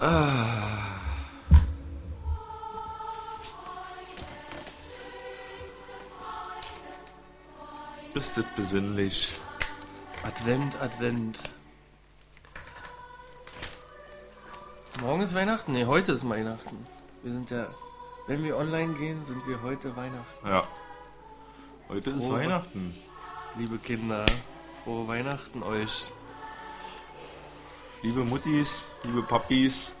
Ah. Ist das besinnlich? Advent, Advent. Morgen ist Weihnachten? Ne, heute ist Weihnachten. Wir sind ja, wenn wir online gehen, sind wir heute Weihnachten. Ja. Heute ist Frohe Weihnachten. Liebe Kinder, frohe Weihnachten euch. Liebe Muttis, liebe Papis,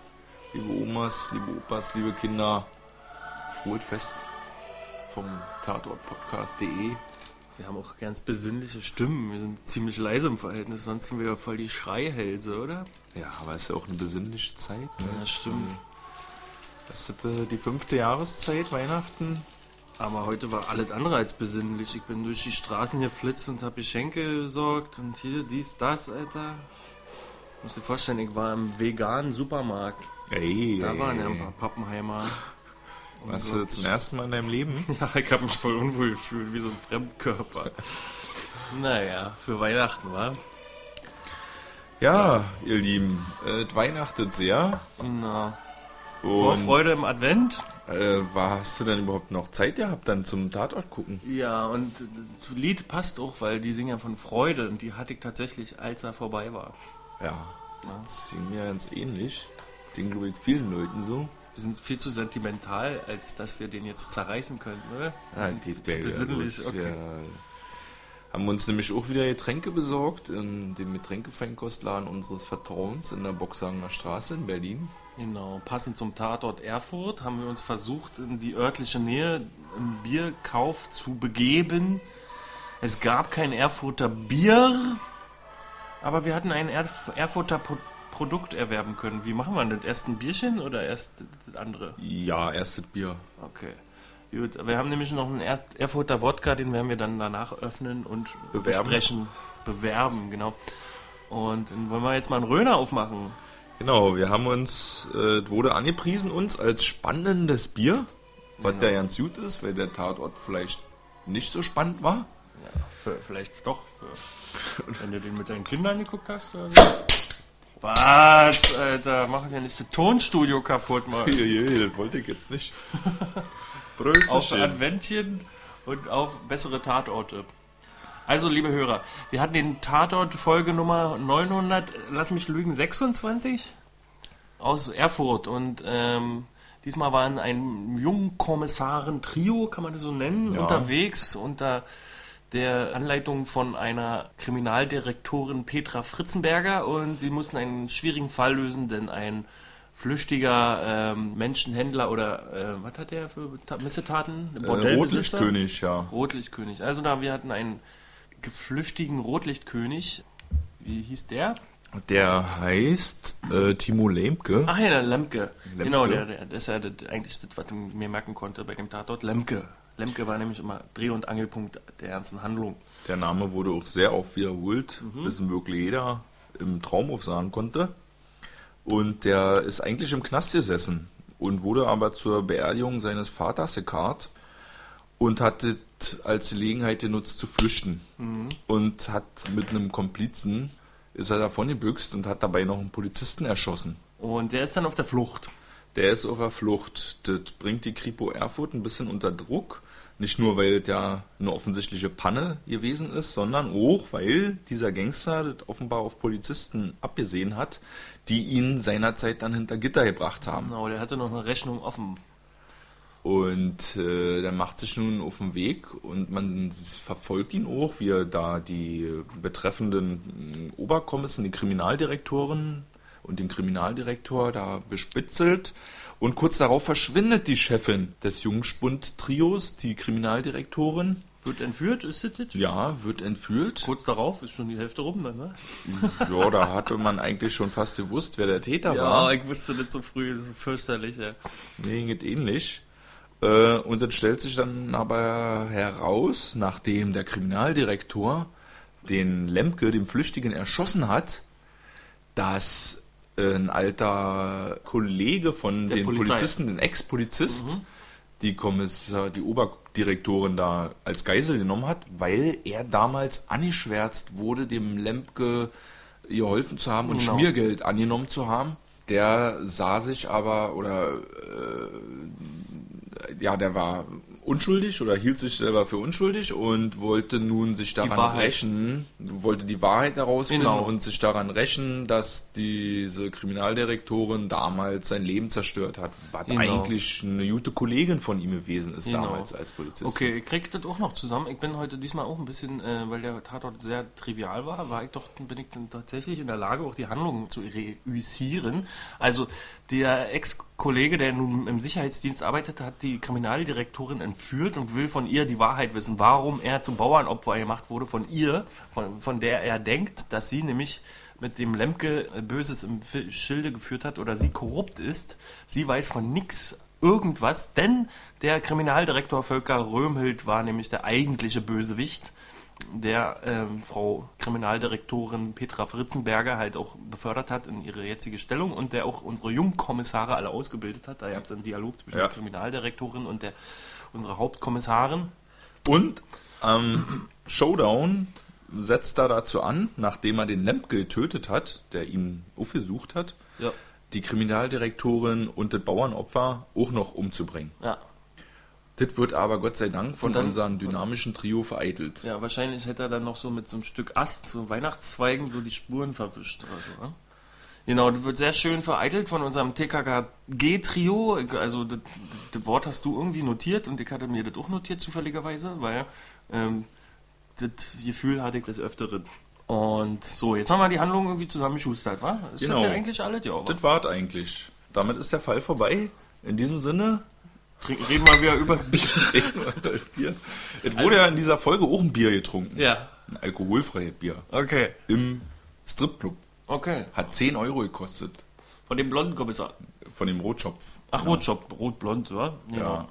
liebe Omas, liebe Opas, liebe Kinder, frohes Fest vom Tatortpodcast.de. Wir haben auch ganz besinnliche Stimmen. Wir sind ziemlich leise im Verhältnis, sonst sind wir ja voll die Schreihälse, oder? Ja, aber es ist ja auch eine besinnliche Zeit. Ne? Ja, das stimmt. Das ist äh, die fünfte Jahreszeit, Weihnachten. Aber heute war alles andere als besinnlich. Ich bin durch die Straßen geflitzt und habe Geschenke besorgt und hier dies, das, Alter. Muss dir vorstellen, ich war im veganen Supermarkt. Ey, Da waren ja ein paar Pappenheimer. Warst du zum ersten Mal in deinem Leben? Ja, ich habe mich voll unwohl gefühlt, wie so ein Fremdkörper. naja, für Weihnachten, war. Ja, ihr Lieben, äh, es weihnachtet sehr. Na, Und Vorfreude im Advent. äh, war, hast du denn überhaupt noch Zeit gehabt, dann zum Tatort gucken? Ja, und das Lied passt auch, weil die singen ja von Freude und die hatte ich tatsächlich, als er vorbei war. Ja, das ging mir ganz ähnlich. Den glaube ich vielen Leuten so. Wir sind viel zu sentimental, als dass wir den jetzt zerreißen könnten, oder? Wir Ja, sind die zu Bälle, besinnlich, okay. Wir haben uns nämlich auch wieder Getränke besorgt in dem Getränkefeinkostladen unseres Vertrauens in der Boxhagener Straße in Berlin. Genau, passend zum Tatort Erfurt haben wir uns versucht, in die örtliche Nähe im Bierkauf zu begeben. Es gab kein Erfurter Bier, aber wir hatten ein Erf Erfurter Pro Produkt erwerben können. Wie machen wir das? Erst ein Bierchen oder erst das andere? Ja, erstes Bier. Okay. Gut, wir haben nämlich noch einen er Erfurter Wodka, den werden wir dann danach öffnen und Bewerben. besprechen. Bewerben, genau. Und dann wollen wir jetzt mal einen Röner aufmachen. Genau, wir haben uns, äh, es wurde angepriesen uns als spannendes Bier, was ja ganz gut ist, weil der Tatort vielleicht nicht so spannend war. Ja, für, vielleicht doch, für, wenn du den mit deinen Kindern geguckt hast. Oder so. Was, Alter, mach ja nicht das Tonstudio kaputt, Mann. das wollte ich jetzt nicht. Auf Prösterchen. Adventchen und auf bessere Tatorte. Also, liebe Hörer, wir hatten den Tatort Folge Nummer 900, lass mich lügen, 26 aus Erfurt und ähm, diesmal waren ein Jungkommissaren-Trio, kann man das so nennen, Ja. unterwegs unter der Anleitung von einer Kriminaldirektorin Petra Fritzenberger und sie mussten einen schwierigen Fall lösen, denn ein flüchtiger ähm, Menschenhändler oder äh, was hat der für Ta Missetaten? Äh? Rotlichtkönig, ja. Rotlichtkönig. Also da wir hatten einen geflüchtigen Rotlichtkönig. Wie hieß der? Der heißt äh, Timo Lemke. Ach ja, der Lemke. Lemke. Genau, der, der, das ist ja eigentlich das, was ich mir merken konnte bei dem Tatort. Lemke. Lemke war nämlich immer Dreh- und Angelpunkt der ganzen Handlung. Der Name wurde auch sehr oft wiederholt, bis ihn wirklich jeder im Traum aufsagen konnte. Und der ist eigentlich im Knast gesessen und wurde aber zur Beerdigung seines Vaters gekarrt und hat es als Gelegenheit genutzt zu flüchten. Und hat mit einem Komplizen ist er davon gebüxt und hat dabei noch einen Polizisten erschossen. Und der ist dann auf der Flucht. Der ist auf der Flucht. Das bringt die Kripo Erfurt ein bisschen unter Druck. Nicht nur, weil es ja eine offensichtliche Panne gewesen ist, sondern auch, weil dieser Gangster das offenbar auf Polizisten abgesehen hat, die ihn seinerzeit dann hinter Gitter gebracht haben. Genau, der hatte noch eine Rechnung offen. Und äh, der macht sich nun auf den Weg und man verfolgt ihn auch, wie er da die betreffenden äh, Oberkommissen, die Kriminaldirektoren und den Kriminaldirektor da bespitzelt. Und kurz darauf verschwindet die Chefin des Jungspund-Trios, die Kriminaldirektorin. Wird entführt, ist das jetzt? Ja, wird entführt. Kurz darauf ist schon die Hälfte rum dann, ne? Ja, da hatte man eigentlich schon fast gewusst, wer der Täter Ja, war. ich wusste nicht so früh, so fürchterlich, ja. Nee, geht ähnlich. Äh, und dann stellt sich dann aber heraus, nachdem der Kriminaldirektor den Lemke, dem Flüchtigen, erschossen hat, dass ein alter Kollege von Der den Polizei. Polizisten, ein Ex-Polizist, die Kommissar, die Oberdirektorin da als Geisel genommen hat, weil er damals angeschwärzt wurde, dem Lemke geholfen zu haben und Genau. Schmiergeld angenommen zu haben. der sah sich aber, oder äh, ja, der war unschuldig oder hielt sich selber für unschuldig und wollte nun sich daran rächen, wollte die Wahrheit herausfinden Genau. und sich daran rächen, dass diese Kriminaldirektorin damals sein Leben zerstört hat, was Genau. eigentlich eine gute Kollegin von ihm gewesen ist Genau. damals als Polizist. Okay, ich krieg das auch noch zusammen. Ich bin heute diesmal auch ein bisschen, äh, weil der Tatort sehr trivial war, war ich doch, bin ich dann tatsächlich in der Lage, auch die Handlungen zu reüssieren. Also der Ex-Kollege, der nun im Sicherheitsdienst arbeitet, hat die Kriminaldirektorin entführt und will von ihr die Wahrheit wissen, warum er zum Bauernopfer gemacht wurde, von ihr, von, von der er denkt, dass sie nämlich mit dem Lemke Böses im Schilde geführt hat oder sie korrupt ist. Sie weiß von nix irgendwas, denn der Kriminaldirektor Volker Röhmhild war nämlich der eigentliche Bösewicht, der ähm, Frau Kriminaldirektorin Petra Fritzenberger halt auch befördert hat in ihre jetzige Stellung und der auch unsere Jungkommissare alle ausgebildet hat. Da gab es einen Dialog zwischen Ja. der Kriminaldirektorin und der unserer Hauptkommissarin. Und am Showdown setzt er dazu an, nachdem er den Lemke getötet hat, der ihn aufgesucht hat, Ja. die Kriminaldirektorin und das Bauernopfer auch noch umzubringen. Ja. Das wird aber Gott sei Dank von dann- unserem dynamischen Trio vereitelt. Ja, wahrscheinlich hätte er dann noch so mit so einem Stück Ast, so Weihnachtszweigen, so die Spuren verwischt oder so. Ne? Genau, das wird sehr schön vereitelt von unserem TKKG-Trio. Also, das, das Wort hast du irgendwie notiert und ich hatte mir das auch notiert, zufälligerweise, weil ähm, das Gefühl hatte ich des Öfteren. Und so, jetzt haben wir die Handlung irgendwie zusammengeschustert, wa? Ist Genau. das ja eigentlich alles? Ja, wa? Das war's eigentlich. Damit ist der Fall vorbei. In diesem Sinne, Trink- reden wir wieder über Bier. Bier. Es wurde ja in dieser Folge auch ein Bier getrunken. Ja, Ein alkoholfreies Bier. okay. Im Stripclub. Okay. Hat 10 Euro gekostet. Von dem blonden Kommissar. Von dem Rotschopf. Ach, Rotschopf, rot-blond, wa? Genau. Ja.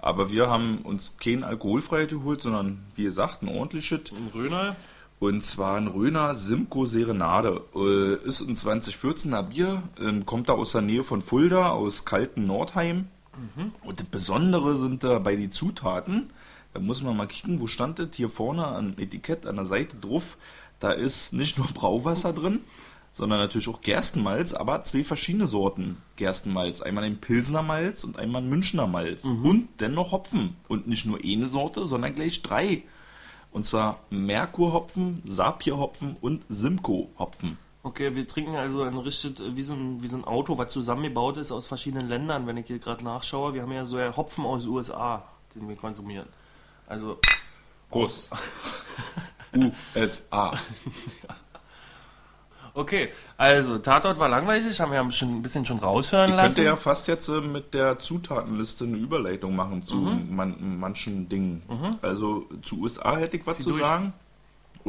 Aber wir haben uns kein alkoholfreies geholt, sondern wie gesagt, ein ordentliches. Ein Röner. Und zwar ein Röner Simco Serenade. Äh, ist ein 2014er Bier, ähm, kommt da aus der Nähe von Fulda, aus kalten Nordheim. Und das Besondere sind dabei die Zutaten. Da muss man mal kicken, wo stand das? Hier vorne am Etikett an der Seite drauf. Da ist nicht nur Brauwasser drin, sondern natürlich auch Gerstenmalz, aber zwei verschiedene Sorten Gerstenmalz. Einmal ein Pilsner Malz und einmal ein Münchner Malz. Und dennoch Hopfen. Und nicht nur eine Sorte, sondern gleich drei. Und zwar Merkur-Hopfen, Sapir-Hopfen und Simcoe-Hopfen. Okay, wir trinken also ein richtig, äh, wie so ein, wie so ein Auto, was zusammengebaut ist aus verschiedenen Ländern, wenn ich hier gerade nachschaue. Wir haben ja so ja Hopfen aus den USA, den wir konsumieren. Also, Prost. USA. okay, also Tatort war langweilig, haben wir schon ein bisschen schon raushören Ich lassen. könnte ja fast jetzt äh, mit der Zutatenliste eine Überleitung machen zu Mhm. man, manchen Dingen. Also zu USA hätte ich was Zieh zu durch. sagen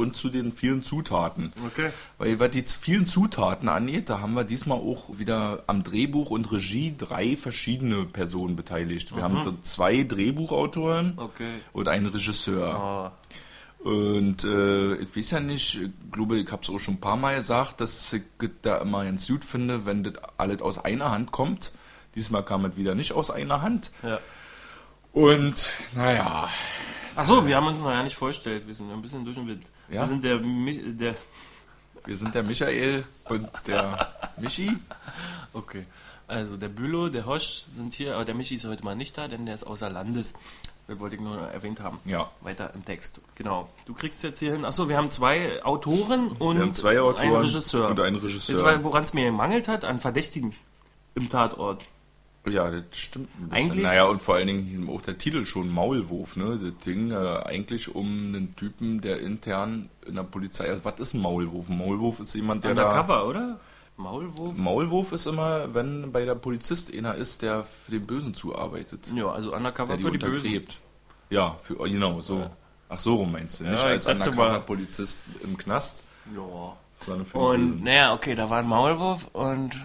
und zu den vielen Zutaten. Okay. Weil was die vielen Zutaten angeht, da haben wir diesmal auch wieder am Drehbuch und Regie drei verschiedene Personen beteiligt. Wir haben da zwei Drehbuchautoren Mhm. Okay. und einen Regisseur. Ah, Und äh, ich weiß ja nicht, ich glaube, ich habe es auch schon ein paar Mal gesagt, dass ich da immer ganz gut finde, wenn das alles aus einer Hand kommt. Diesmal kam es wieder nicht aus einer Hand. ja. Und naja, Achso, wir haben uns noch ja nicht vorgestellt, wir sind ein bisschen durch den Wind. Ja? Wir sind der, Mi- der wir sind der Michael und der Michi. Okay. Also der Bülow, der Hosch sind hier, aber der Michi ist heute mal nicht da, denn der ist außer Landes. Das wollte ich nur erwähnt haben. Ja. Weiter im Text. Genau. Du kriegst jetzt hier hin. Achso, wir haben zwei Autoren und zwei Autoren einen Regisseur. und einen Regisseur. Das war, woran es mir gemangelt hat, an Verdächtigen im Tatort. Ja, das stimmt. Ein bisschen. Eigentlich- Naja, und vor allen Dingen auch der Titel schon, Maulwurf, ne? Das Ding äh, eigentlich um einen Typen, der intern in der Polizei. Also, was ist ein Maulwurf? Ein Maulwurf ist jemand, der da. Undercover, oder? Maulwurf? Maulwurf ist immer, wenn bei der Polizist einer ist, der für den Bösen zuarbeitet. Ja, also Undercover Der die für die Bösen. Ja, für, genau, so. Ach so rum meinst du. Nicht Ja, als Undercover-Polizist im Knast, Ja. Und naja, okay, da war ein Maulwurf und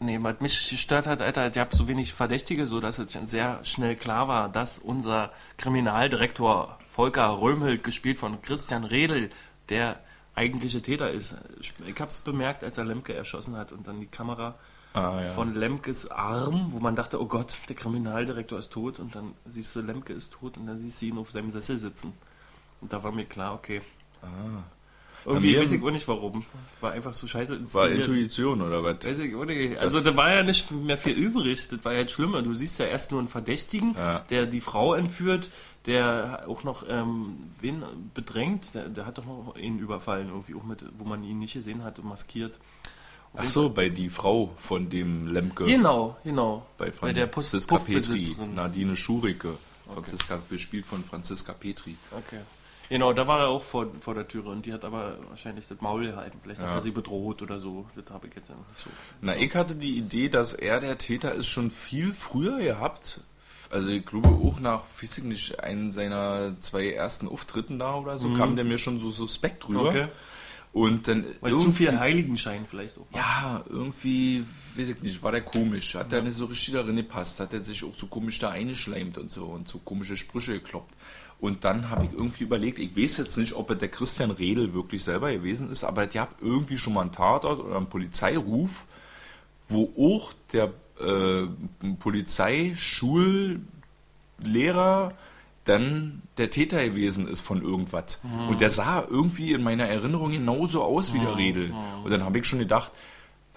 nee, was mich gestört hat, Alter, ich habe so wenig Verdächtige, so dass es sehr schnell klar war, dass unser Kriminaldirektor Volker Röhmhild, gespielt von Christian Redl, der eigentliche Täter ist. Ich habe es bemerkt, als er Lemke erschossen hat und dann die Kamera Ah, ja. von Lemkes Arm, wo man dachte, oh Gott, der Kriminaldirektor ist tot und dann siehst du, Lemke ist tot und dann siehst du ihn auf seinem Sessel sitzen. Und da war mir klar, okay, Irgendwie weiß ich auch nicht warum. War einfach so scheiße War inszeniert. Intuition oder was? Weiß ich auch nicht. Also da war ja nicht mehr viel übrig. Das war ja jetzt schlimmer. Du siehst ja erst nur einen Verdächtigen, Ja. der die Frau entführt, der auch noch ähm, wen bedrängt. Der, der hat doch noch ihn überfallen, irgendwie auch mit, wo man ihn nicht gesehen hat, maskiert. Ach so, bei die Frau von dem Lemke. Genau, genau. Bei, Franziska Petri. Nadine Schurike. Franziska, gespielt von Franziska Petri. Okay. Genau, da war er auch vor, vor der Türe und die hat aber wahrscheinlich das Maul gehalten. Vielleicht hat Ja. er sie bedroht oder so. Das habe ich jetzt ja nicht so. Na, ich hatte die Idee, dass er der Täter ist schon viel früher gehabt. Also ich glaube auch nach, weiß ich nicht, einen seiner zwei ersten Auftritten da oder so, kam der mir schon so suspekt rüber. Mhm. Okay. Und dann Weil zu viel Heiligenschein vielleicht auch. Ja, irgendwie, weiß ich nicht, war der komisch. Hat der nicht so richtig darin gepasst. Hat er sich auch so komisch da eingeschleimt und so und so komische Sprüche gekloppt. Und dann habe ich irgendwie überlegt, ich weiß jetzt nicht, ob es der Christian Redel wirklich selber gewesen ist, aber ihr habt irgendwie schon mal einen Tatort oder einen Polizeiruf, wo auch der äh, Polizeischullehrer dann der Täter gewesen ist von irgendwas. Und der sah irgendwie in meiner Erinnerung genauso aus wie der Redel. Und dann habe ich schon gedacht,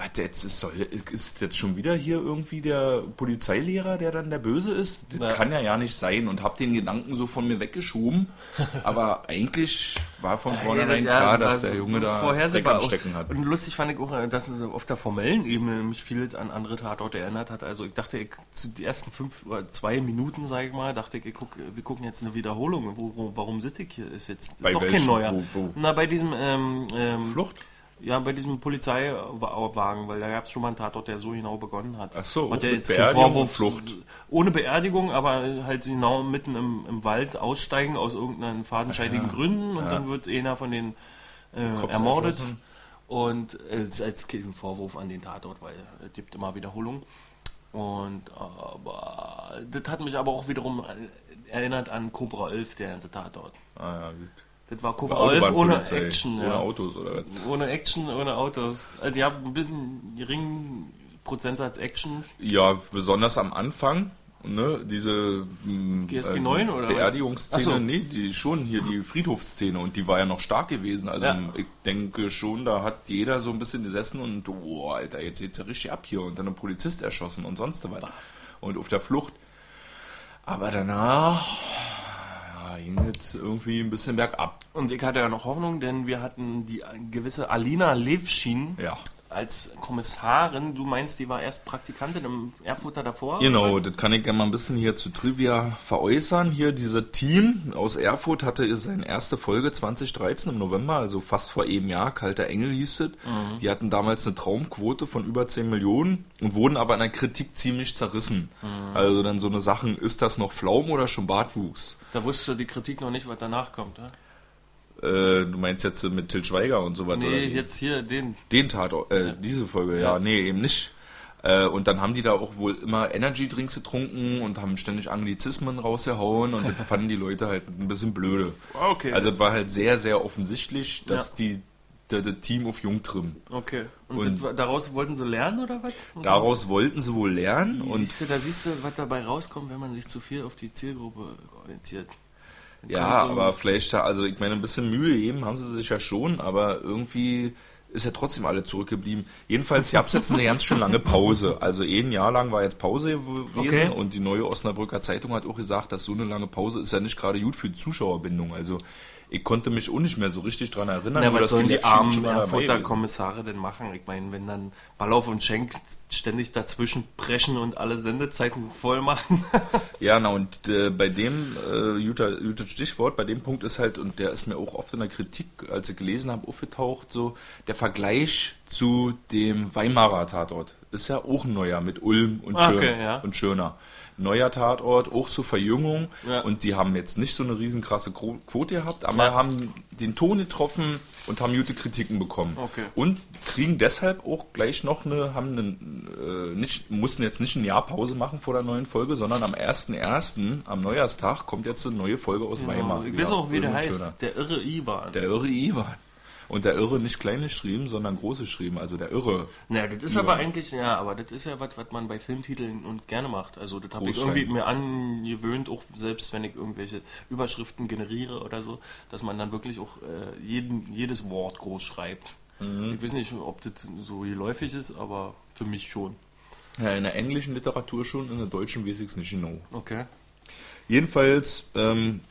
was jetzt ist, soll, ist jetzt schon wieder hier irgendwie der Polizeilehrer, der dann der Böse ist? Das Ja. kann ja ja nicht sein und habe den Gedanken so von mir weggeschoben. Aber eigentlich war von vornherein Ja, klar, dass der so Junge da Dreck vorhersehbar. Stecken hat. Und lustig fand ich auch, äh, dass es auf der formellen Ebene mich viel an andere Tatorte erinnert hat. Also ich dachte, ich, zu den ersten fünf oder zwei Minuten, sage ich mal, dachte ich, ich guck, wir gucken jetzt eine Wiederholung. Wo, wo, warum sitze ich hier? Ist jetzt Bei doch welchem? kein neuer. Wo? Na, bei diesem ähm, ähm, Flucht? Ja, bei diesem Polizeiwagen, weil da gab es schon mal einen Tatort, der so genau begonnen hat. Ach so, und der mit jetzt Beerdigung Vorwurf, Flucht. ohne Beerdigung, aber halt genau mitten im, im Wald aussteigen aus irgendeinen fadenscheidigen Gründen und dann wird einer von den äh, ermordet. erschossen. Und äh, es ist als kein Vorwurf an den Tatort, weil es gibt immer Wiederholung. Und aber das hat mich aber auch wiederum erinnert an Cobra 11, der ganze Tatort. Ah, ja, gut. Das war Cobra 11 ohne Action. Ohne ja. Autos oder was? Ohne Action, ohne Autos. Also die haben ein bisschen geringen Prozentsatz Action. Ja, besonders am Anfang, ne, diese GSG 9 oder was? Beerdigungsszene, so. nee, die schon hier die Friedhofsszene und die war ja noch stark gewesen. Also Ja. ich denke schon, da hat jeder so ein bisschen gesessen und oh, Alter, jetzt geht's ja richtig ab hier und dann ein Polizist erschossen und sonst was. Und auf der Flucht. Aber danach ja, ging es irgendwie ein bisschen bergab. Und ich hatte ja noch Hoffnung, denn wir hatten die gewisse Alina Levschin Ja. Als Kommissarin. Du meinst, die war erst Praktikantin im Erfurter davor? Genau, das kann ich gerne mal ein bisschen hier zu Trivia veräußern. Hier, dieser Team aus Erfurt hatte seine erste Folge 2013 im November, also fast vor einem Jahr. Kalter Engel hieß es. Die hatten damals eine Traumquote von über 10 Millionen und wurden aber in der Kritik ziemlich zerrissen. Also dann so eine Sachen, ist das noch Pflaumen oder schon Bartwuchs? Da wusste die Kritik noch nicht, was danach kommt. Ja? Äh, du meinst jetzt mit Til Schweiger und so weiter? Nee, jetzt hier den. Den Tatort, äh, diese Folge, ja, Ja. nee, eben nicht. Äh, und dann haben die da auch wohl immer Energy-Drinks getrunken und haben ständig Anglizismen rausgehauen und das fanden die Leute halt ein bisschen blöde. Okay. Also es war halt sehr, sehr offensichtlich, dass Ja. die der Team auf Jungtrim. Okay. Und, Und- das, daraus wollten sie lernen oder was? Und Daraus wollten sie wohl lernen und siehst du, da siehst du, was dabei rauskommt, wenn man sich zu viel auf die Zielgruppe orientiert. Ja, aber vielleicht, also ich meine, ein bisschen Mühe geben haben sie sich ja schon, aber irgendwie ist ja trotzdem alle zurückgeblieben. Jedenfalls gab es jetzt eine ganz schön lange Pause. Also ein Jahr lang war jetzt Pause gewesen Okay. und die neue Osnabrücker Zeitung hat auch gesagt, dass so eine lange Pause ist ja nicht gerade gut für die Zuschauerbindung. Also ich konnte mich auch nicht mehr so richtig dran erinnern. Na, was sollen die armen Erfurter Kommissare denn machen? Ich meine, wenn dann Ballauf und Schenk ständig dazwischen preschen und alle Sendezeiten voll machen. Ja, na und äh, bei dem, äh, guter, gutes Stichwort, bei dem Punkt ist halt, und der ist mir auch oft in der Kritik, als ich gelesen habe, aufgetaucht, so der Vergleich zu dem Weimarer Tatort. Ist ja auch ein neuer mit Ulm und, Ah, Schön, okay, ja. und Schöner. Neuer Tatort, auch zur Verjüngung. Ja. Und die haben jetzt nicht so eine riesenkrasse Gro- Quote gehabt, aber Ja. haben den Ton getroffen und haben gute Kritiken bekommen. Okay. Und kriegen deshalb auch gleich noch eine, haben einen, äh, nicht, mussten jetzt nicht ein Jahr Pause machen vor der neuen Folge, sondern am 1.1., am Neujahrstag, kommt jetzt eine neue Folge aus Weimar. ich weiß auch, wie der heißt. Schöner. Der irre Ivan. Der irre Ivan. Und der Irre nicht klein geschrieben, sondern groß geschrieben, also der Irre. Naja, das ist aber eigentlich, ja, aber das ist ja was, was man bei Filmtiteln und gerne macht. Also das habe ich irgendwie mir angewöhnt, auch selbst wenn ich irgendwelche Überschriften generiere oder so, dass man dann wirklich auch äh, jeden, jedes Wort groß schreibt. Ich weiß nicht, ob das so geläufig ist, aber für mich schon. Ja, in der englischen Literatur schon, in der deutschen weiß ich es nicht genau. Okay. Jedenfalls ähm,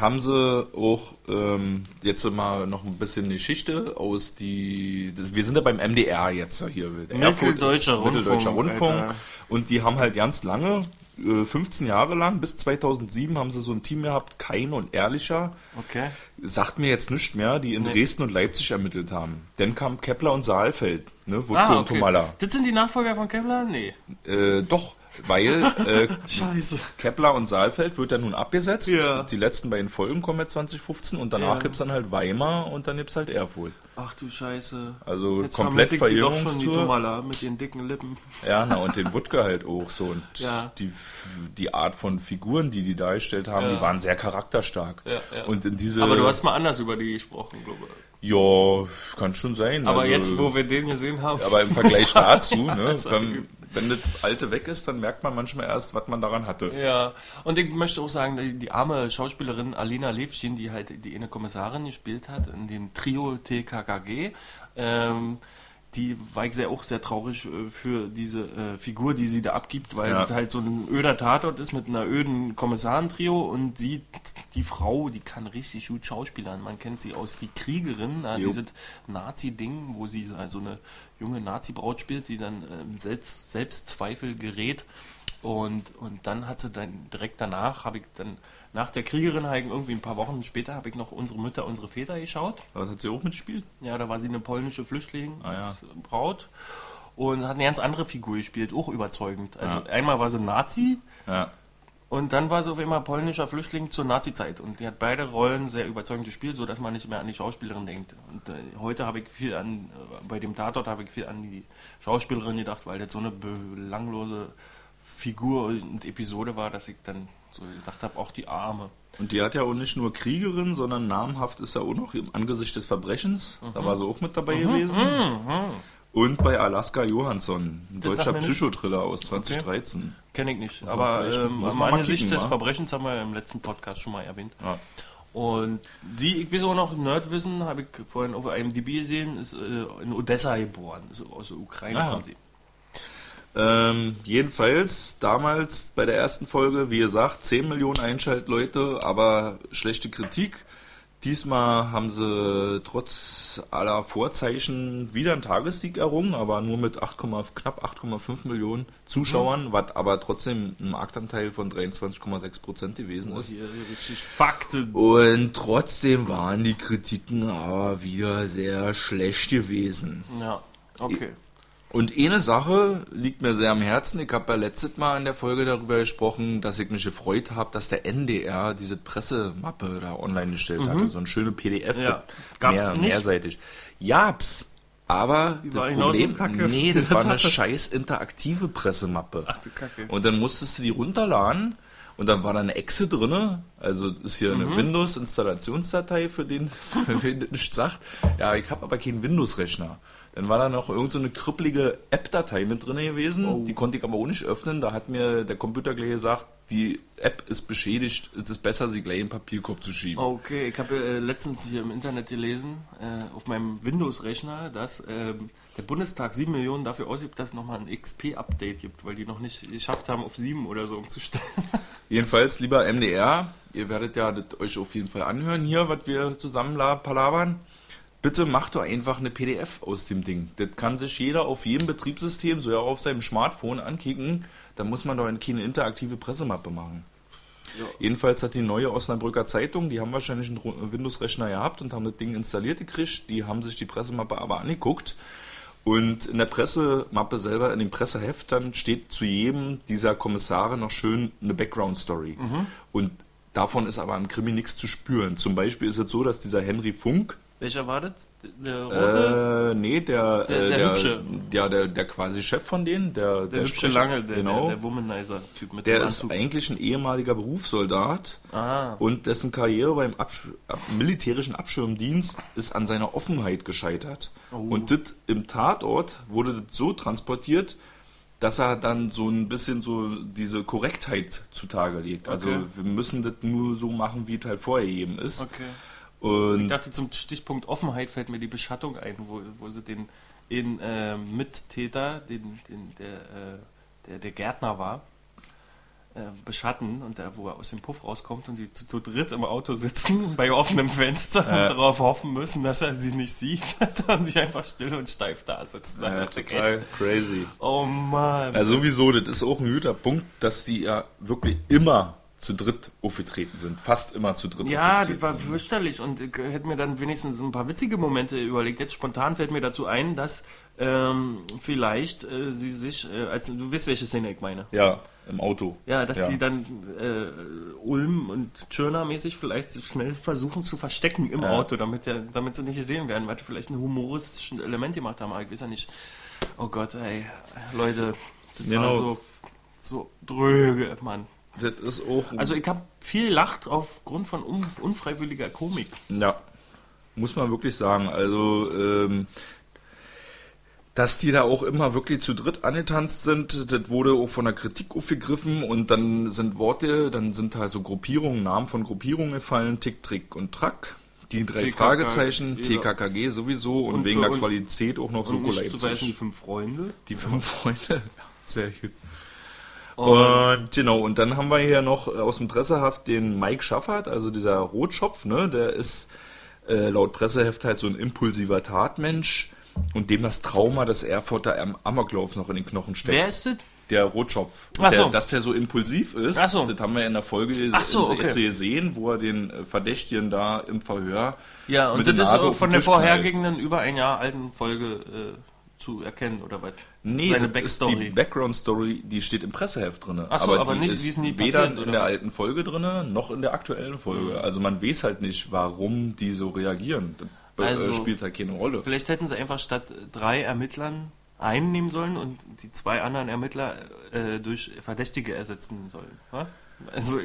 haben sie auch ähm, jetzt mal noch ein bisschen Geschichte aus die. Das, wir sind ja beim MDR jetzt hier. Mitteldeutscher Rundfunk, Mitteldeutscher Rundfunk. Alter. Und die haben halt ganz lange, äh, 15 Jahre lang, bis 2007 haben sie so ein Team gehabt, Kein und Ehrlicher. Okay. Sagt mir jetzt nicht mehr, die in Nee. Dresden und Leipzig ermittelt haben. Dann kam Kepler und Saalfeld, ne, Wutke Ah, und okay. Tomalla. Das sind die Nachfolger von Kevlar? Nee. Äh, doch, weil äh. Kepler und Saalfeld wird dann nun abgesetzt. Ja. Die letzten beiden Folgen kommen jetzt 2015 und danach Ja. gibt's dann halt Weimar und dann gibt's halt Erfurt. Ach du Scheiße. Also Jetzt komplett doch schon, die Verirrungstour. Tomala mit ihren dicken Lippen. Ja, na, und den Wutke halt auch so. Und Ja. die, die Art von Figuren, die die dargestellt haben, Ja. die waren sehr charakterstark. Ja, ja. Und in diese. Aber du hast mal anders über die gesprochen, glaube ich. Ja, kann schon sein. Aber also, jetzt, wo wir den gesehen haben. Aber im Vergleich dazu, ne, wenn, wenn das Alte weg ist, dann merkt man manchmal erst, was man daran hatte. Ja, und ich möchte auch sagen, die, die arme Schauspielerin Alena Levchin, die halt die eine Kommissarin gespielt hat in dem Trio TKKG, ähm, die war ich sehr, auch sehr traurig äh, für diese äh, Figur, die sie da abgibt, weil Ja. das halt so ein öder Tatort ist mit einer öden Kommissarentrio und sie, die Frau, die kann richtig gut schauspielern. Man kennt sie aus Die Kriegerin, äh, Jo. dieses Nazi-Ding, wo sie so eine junge Nazi-Braut spielt, die dann ähm, selbst, Selbstzweifel gerät. Und, und dann hat sie dann direkt danach, habe ich dann nach der Kriegerin, habe ich irgendwie ein paar Wochen später, habe ich noch unsere Mütter, unsere Väter geschaut. Aber hat sie auch mitgespielt? Ja, da war sie eine polnische Flüchtlingsbraut Ah, ja. und hat eine ganz andere Figur gespielt, auch überzeugend. Also Ja. einmal war sie Nazi Ja. und dann war sie auf einmal polnischer Flüchtling zur Nazi-Zeit. Und die hat beide Rollen sehr überzeugend gespielt, sodass man nicht mehr an die Schauspielerin denkt. Und äh, heute habe ich viel an, äh, bei dem Tatort habe ich viel an die Schauspielerin gedacht, weil das so eine belanglose Figur und Episode war, dass ich dann so gedacht habe, auch die Arme. Und die hat ja auch nicht nur Kriegerin, sondern namhaft ist ja auch noch im Angesicht des Verbrechens. Da war sie auch mit dabei gewesen. Und bei Alaska Johansson, ein Das deutscher. Psychotriller aus 2013. Kenne ich nicht. man Aber ähm, mal Angesicht kicken, des? Verbrechens haben wir im letzten Podcast schon mal erwähnt. Ja. Und sie, ich weiß auch noch, Nerdwissen, habe ich vorhin auf einem DB gesehen, ist äh, in Odessa geboren. Ist aus der Ukraine Ah. kommt sie. Ähm, jedenfalls damals bei der ersten Folge, wie gesagt, 10 Millionen Einschaltleute, aber schlechte Kritik. Diesmal haben sie trotz aller Vorzeichen wieder einen Tagessieg errungen, aber nur mit 8, knapp 8,5 Millionen Zuschauern, was aber trotzdem ein Marktanteil von 23,6 Prozent gewesen ist. Hier richtig Fakten. Und trotzdem waren die Kritiken aber wieder sehr schlecht gewesen. Ja, okay. Und eine Sache liegt mir sehr am Herzen. Ich habe ja letztes Mal in der Folge darüber gesprochen, dass ich mich gefreut habe, dass der NDR diese Pressemappe da online gestellt hatte. So eine schöne PDF. Mhm. Ja. Gab's mehr, nicht? mehrseitig. Jab's. Aber das Problem, nee, das war eine scheiß interaktive Pressemappe. Ach du Kacke. Und dann musstest du die runterladen und dann war da eine Exe drinne. Also ist hier Mhm. eine Windows-Installationsdatei, für den, für den das nichts sagt. Ja, ich habe aber keinen Windows-Rechner. Dann war da noch irgend so eine krüppelige App-Datei mit drin gewesen. Oh. Die konnte ich aber auch nicht öffnen. Da hat mir der Computer gleich gesagt, die App ist beschädigt. Es ist besser, sie gleich in den Papierkorb zu schieben. Okay, ich habe äh, letztens hier im Internet gelesen, äh, auf meinem Windows-Rechner, dass ähm, der Bundestag 7 Millionen dafür ausgibt, dass es nochmal ein XP-Update gibt, weil die noch nicht geschafft haben, auf 7 oder so umzustellen. Jedenfalls, lieber MDR, ihr werdet ja das euch auf jeden Fall anhören hier, was wir zusammen la- palabern. Bitte macht doch einfach eine PDF aus dem Ding. Das kann sich jeder auf jedem Betriebssystem, so ja auf seinem Smartphone ankicken. Da muss man doch keine interaktive Pressemappe machen. Jedenfalls hat die neue Osnabrücker Zeitung, die haben wahrscheinlich einen Windows-Rechner gehabt und haben das Ding installiert gekriegt. Die haben sich die Pressemappe aber angeguckt. Und in der Pressemappe selber, in dem Presseheft, dann steht zu jedem dieser Kommissare noch schön eine Background-Story. Und davon ist aber im Krimi nichts zu spüren. Zum Beispiel ist es so, dass dieser Henry Funk, Welcher war das? Der rote? Äh, nee, der, Der- äh, der der, hübsche. ja, der, der quasi Chef von denen, der, der hübsche Sprecher, Lange, der, genau, der, der Womanizer-Typ mit der ist eigentlich ein ehemaliger Berufssoldat Ah, und dessen Karriere beim Absch ab militärischen Abschirmdienst ist an seiner Offenheit gescheitert. Oh. Und das im Tatort wurde das so transportiert, dass er dann so ein bisschen so diese Korrektheit zutage legt. Also Okay. wir müssen das nur so machen, wie es halt vorgegeben ist. okay. Ich Und dachte, zum Stichpunkt Offenheit fällt mir die Beschattung ein, wo, wo sie den in, äh, Mittäter, den, den, der, äh, der, der Gärtner war, äh, beschatten und der, wo er aus dem Puff rauskommt und die zu, zu dritt im Auto sitzen, bei offenem Fenster und darauf hoffen müssen, dass er sie nicht sieht und die einfach still und steif da sitzen. Da ja, ich total echt, crazy. oh Mann. Ja, sowieso, das ist auch ein guter Punkt, dass die ja wirklich immer zu dritt aufgetreten sind. Fast immer zu dritt Ja, das war sind. fürchterlich und ich hätte mir dann wenigstens ein paar witzige Momente überlegt. Jetzt spontan fällt mir dazu ein, dass ähm, vielleicht äh, sie sich, äh, als du weißt, welche Szene ich meine. Ja, im Auto. Ja, dass Ja. sie dann äh, Ulm und Tschirner-mäßig vielleicht so schnell versuchen zu verstecken im Ja. Auto, damit, der, damit sie nicht gesehen werden, weil sie vielleicht ein humoristisches Element gemacht haben. Aber ich weiß ja nicht. Oh Gott, ey, Leute, das war Genau. so, so dröge, Mann. Das ist auch. Also ich habe viel lacht aufgrund von un unfreiwilliger Komik. Ja, muss man wirklich sagen. Also, ähm, dass die da auch immer wirklich zu dritt angetanzt sind, das wurde auch von der Kritik aufgegriffen und dann sind Worte, dann sind da so Gruppierungen, Namen von Gruppierungen gefallen, Tick, Trick und Track. Die drei TKK, Fragezeichen, ja. TKKG sowieso und, Und wegen für- der Qualität auch noch Und Soko nicht zu vergessen die fünf Freunde. Die fünf Freunde. Ja, sehr gut. Und, genau, und dann haben wir hier noch äh, aus dem Pressehaft den Mike Schaffert, also dieser Rotschopf, ne, der ist äh, laut Presseheft halt so ein impulsiver Tatmensch und dem das Trauma des Erfurter Am Amoklaufs noch in den Knochen steckt. wer ist das? Der Rotschopf. Ach so. Der, dass der so impulsiv ist, Ach so. das haben wir in der Folge Ach so, okay. gesehen, wo er den äh, Verdächtigen da im Verhör Ja, und das ist auch von der vorhergehenden, über ein Jahr alten Folge äh, zu erkennen, oder was? Nee, Seine ist Backstory. die Background-Story, die steht im Presseheft drin. Ach so, aber nicht, ist wie es nie weder in oder der alten Folge drin, noch in der aktuellen Folge. Also man weiß halt nicht, warum die so reagieren. Das äh, Also, spielt halt keine Rolle. Vielleicht hätten sie einfach statt drei Ermittlern einen nehmen sollen und die zwei anderen Ermittler äh, durch Verdächtige ersetzen sollen. wa? Also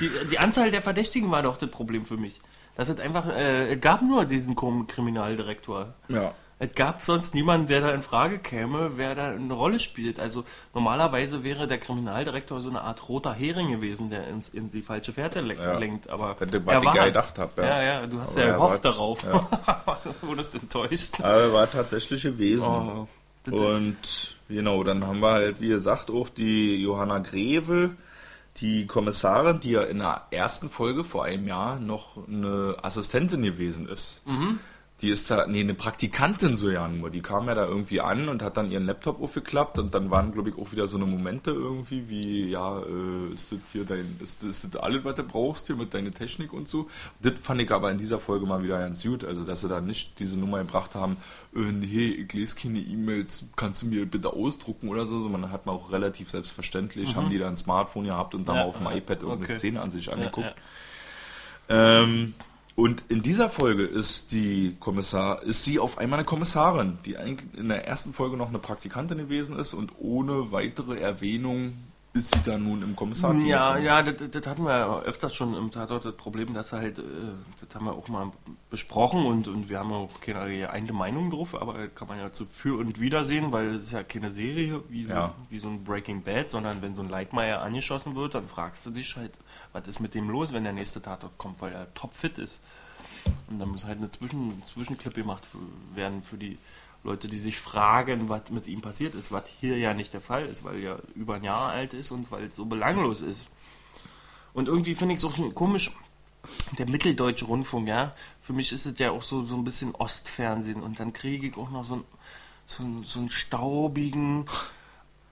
die, die Anzahl der Verdächtigen war doch das Problem für mich. Das es einfach, äh, gab nur diesen Kriminaldirektor. Ja. Es gab sonst niemanden, der da in Frage käme, wer da eine Rolle spielt. Also normalerweise wäre der Kriminaldirektor so eine Art roter Hering gewesen, der ins, in die falsche Fährte le Ja. lenkt. Aber er ich war's. ja gedacht hab, ja. Ja, ja, du hast Aber ja er gehofft war- darauf. Wurdest enttäuscht. Aber war tatsächlich gewesen. Oh, Und genau, dann haben wir halt, wie gesagt, auch die Johanna Greve, die Kommissarin, die ja in der ersten Folge vor einem Jahr noch eine Assistentin gewesen ist. Die ist da, nee, eine Praktikantin so ja nur. Die kam ja da irgendwie an und hat dann ihren Laptop aufgeklappt und dann waren, glaube ich, auch wieder so eine Momente irgendwie wie, ja, äh, ist das hier dein, ist, ist das alles, was du brauchst hier mit deiner Technik und so. Das fand ich aber in dieser Folge mal wieder ganz gut, also dass sie da nicht diese Nummer gebracht haben, äh, nee, ich lese keine E-Mails, kannst du mir bitte ausdrucken oder so, sondern hat man auch relativ selbstverständlich, haben die da ein Smartphone gehabt und dann Ja, mal auf dem ja, iPad irgendeine okay. Szene an sich angeguckt. ja. Ähm, und in dieser Folge ist die Kommissar, ist sie auf einmal eine Kommissarin, die eigentlich in der ersten Folge noch eine Praktikantin gewesen ist und ohne weitere Erwähnung ist sie dann nun im Kommissarteam. Ja, ja, das, das hatten wir ja öfters schon im Tatort das Problem, dass er halt, äh, das haben wir auch mal besprochen und, und wir haben auch keine eine Meinung drauf, aber kann man ja zu für und wider sehen, weil es ist ja keine Serie wie so, Ja. wie so ein Breaking Bad, sondern wenn so ein Leitmeier angeschossen wird, dann fragst du dich halt, was ist mit dem los, wenn der nächste Tatort kommt, weil er topfit ist. Und dann muss halt eine Zwischen, Zwischenclip gemacht werden für die Leute, die sich fragen, was mit ihm passiert ist, was hier ja nicht der Fall ist, weil er über ein Jahr alt ist und weil es so belanglos ist. Und irgendwie finde ich es auch komisch, der mitteldeutsche Rundfunk, ja, für mich ist es ja auch so, so ein bisschen Ostfernsehen und dann kriege ich auch noch so, ein, so, einen, so einen staubigen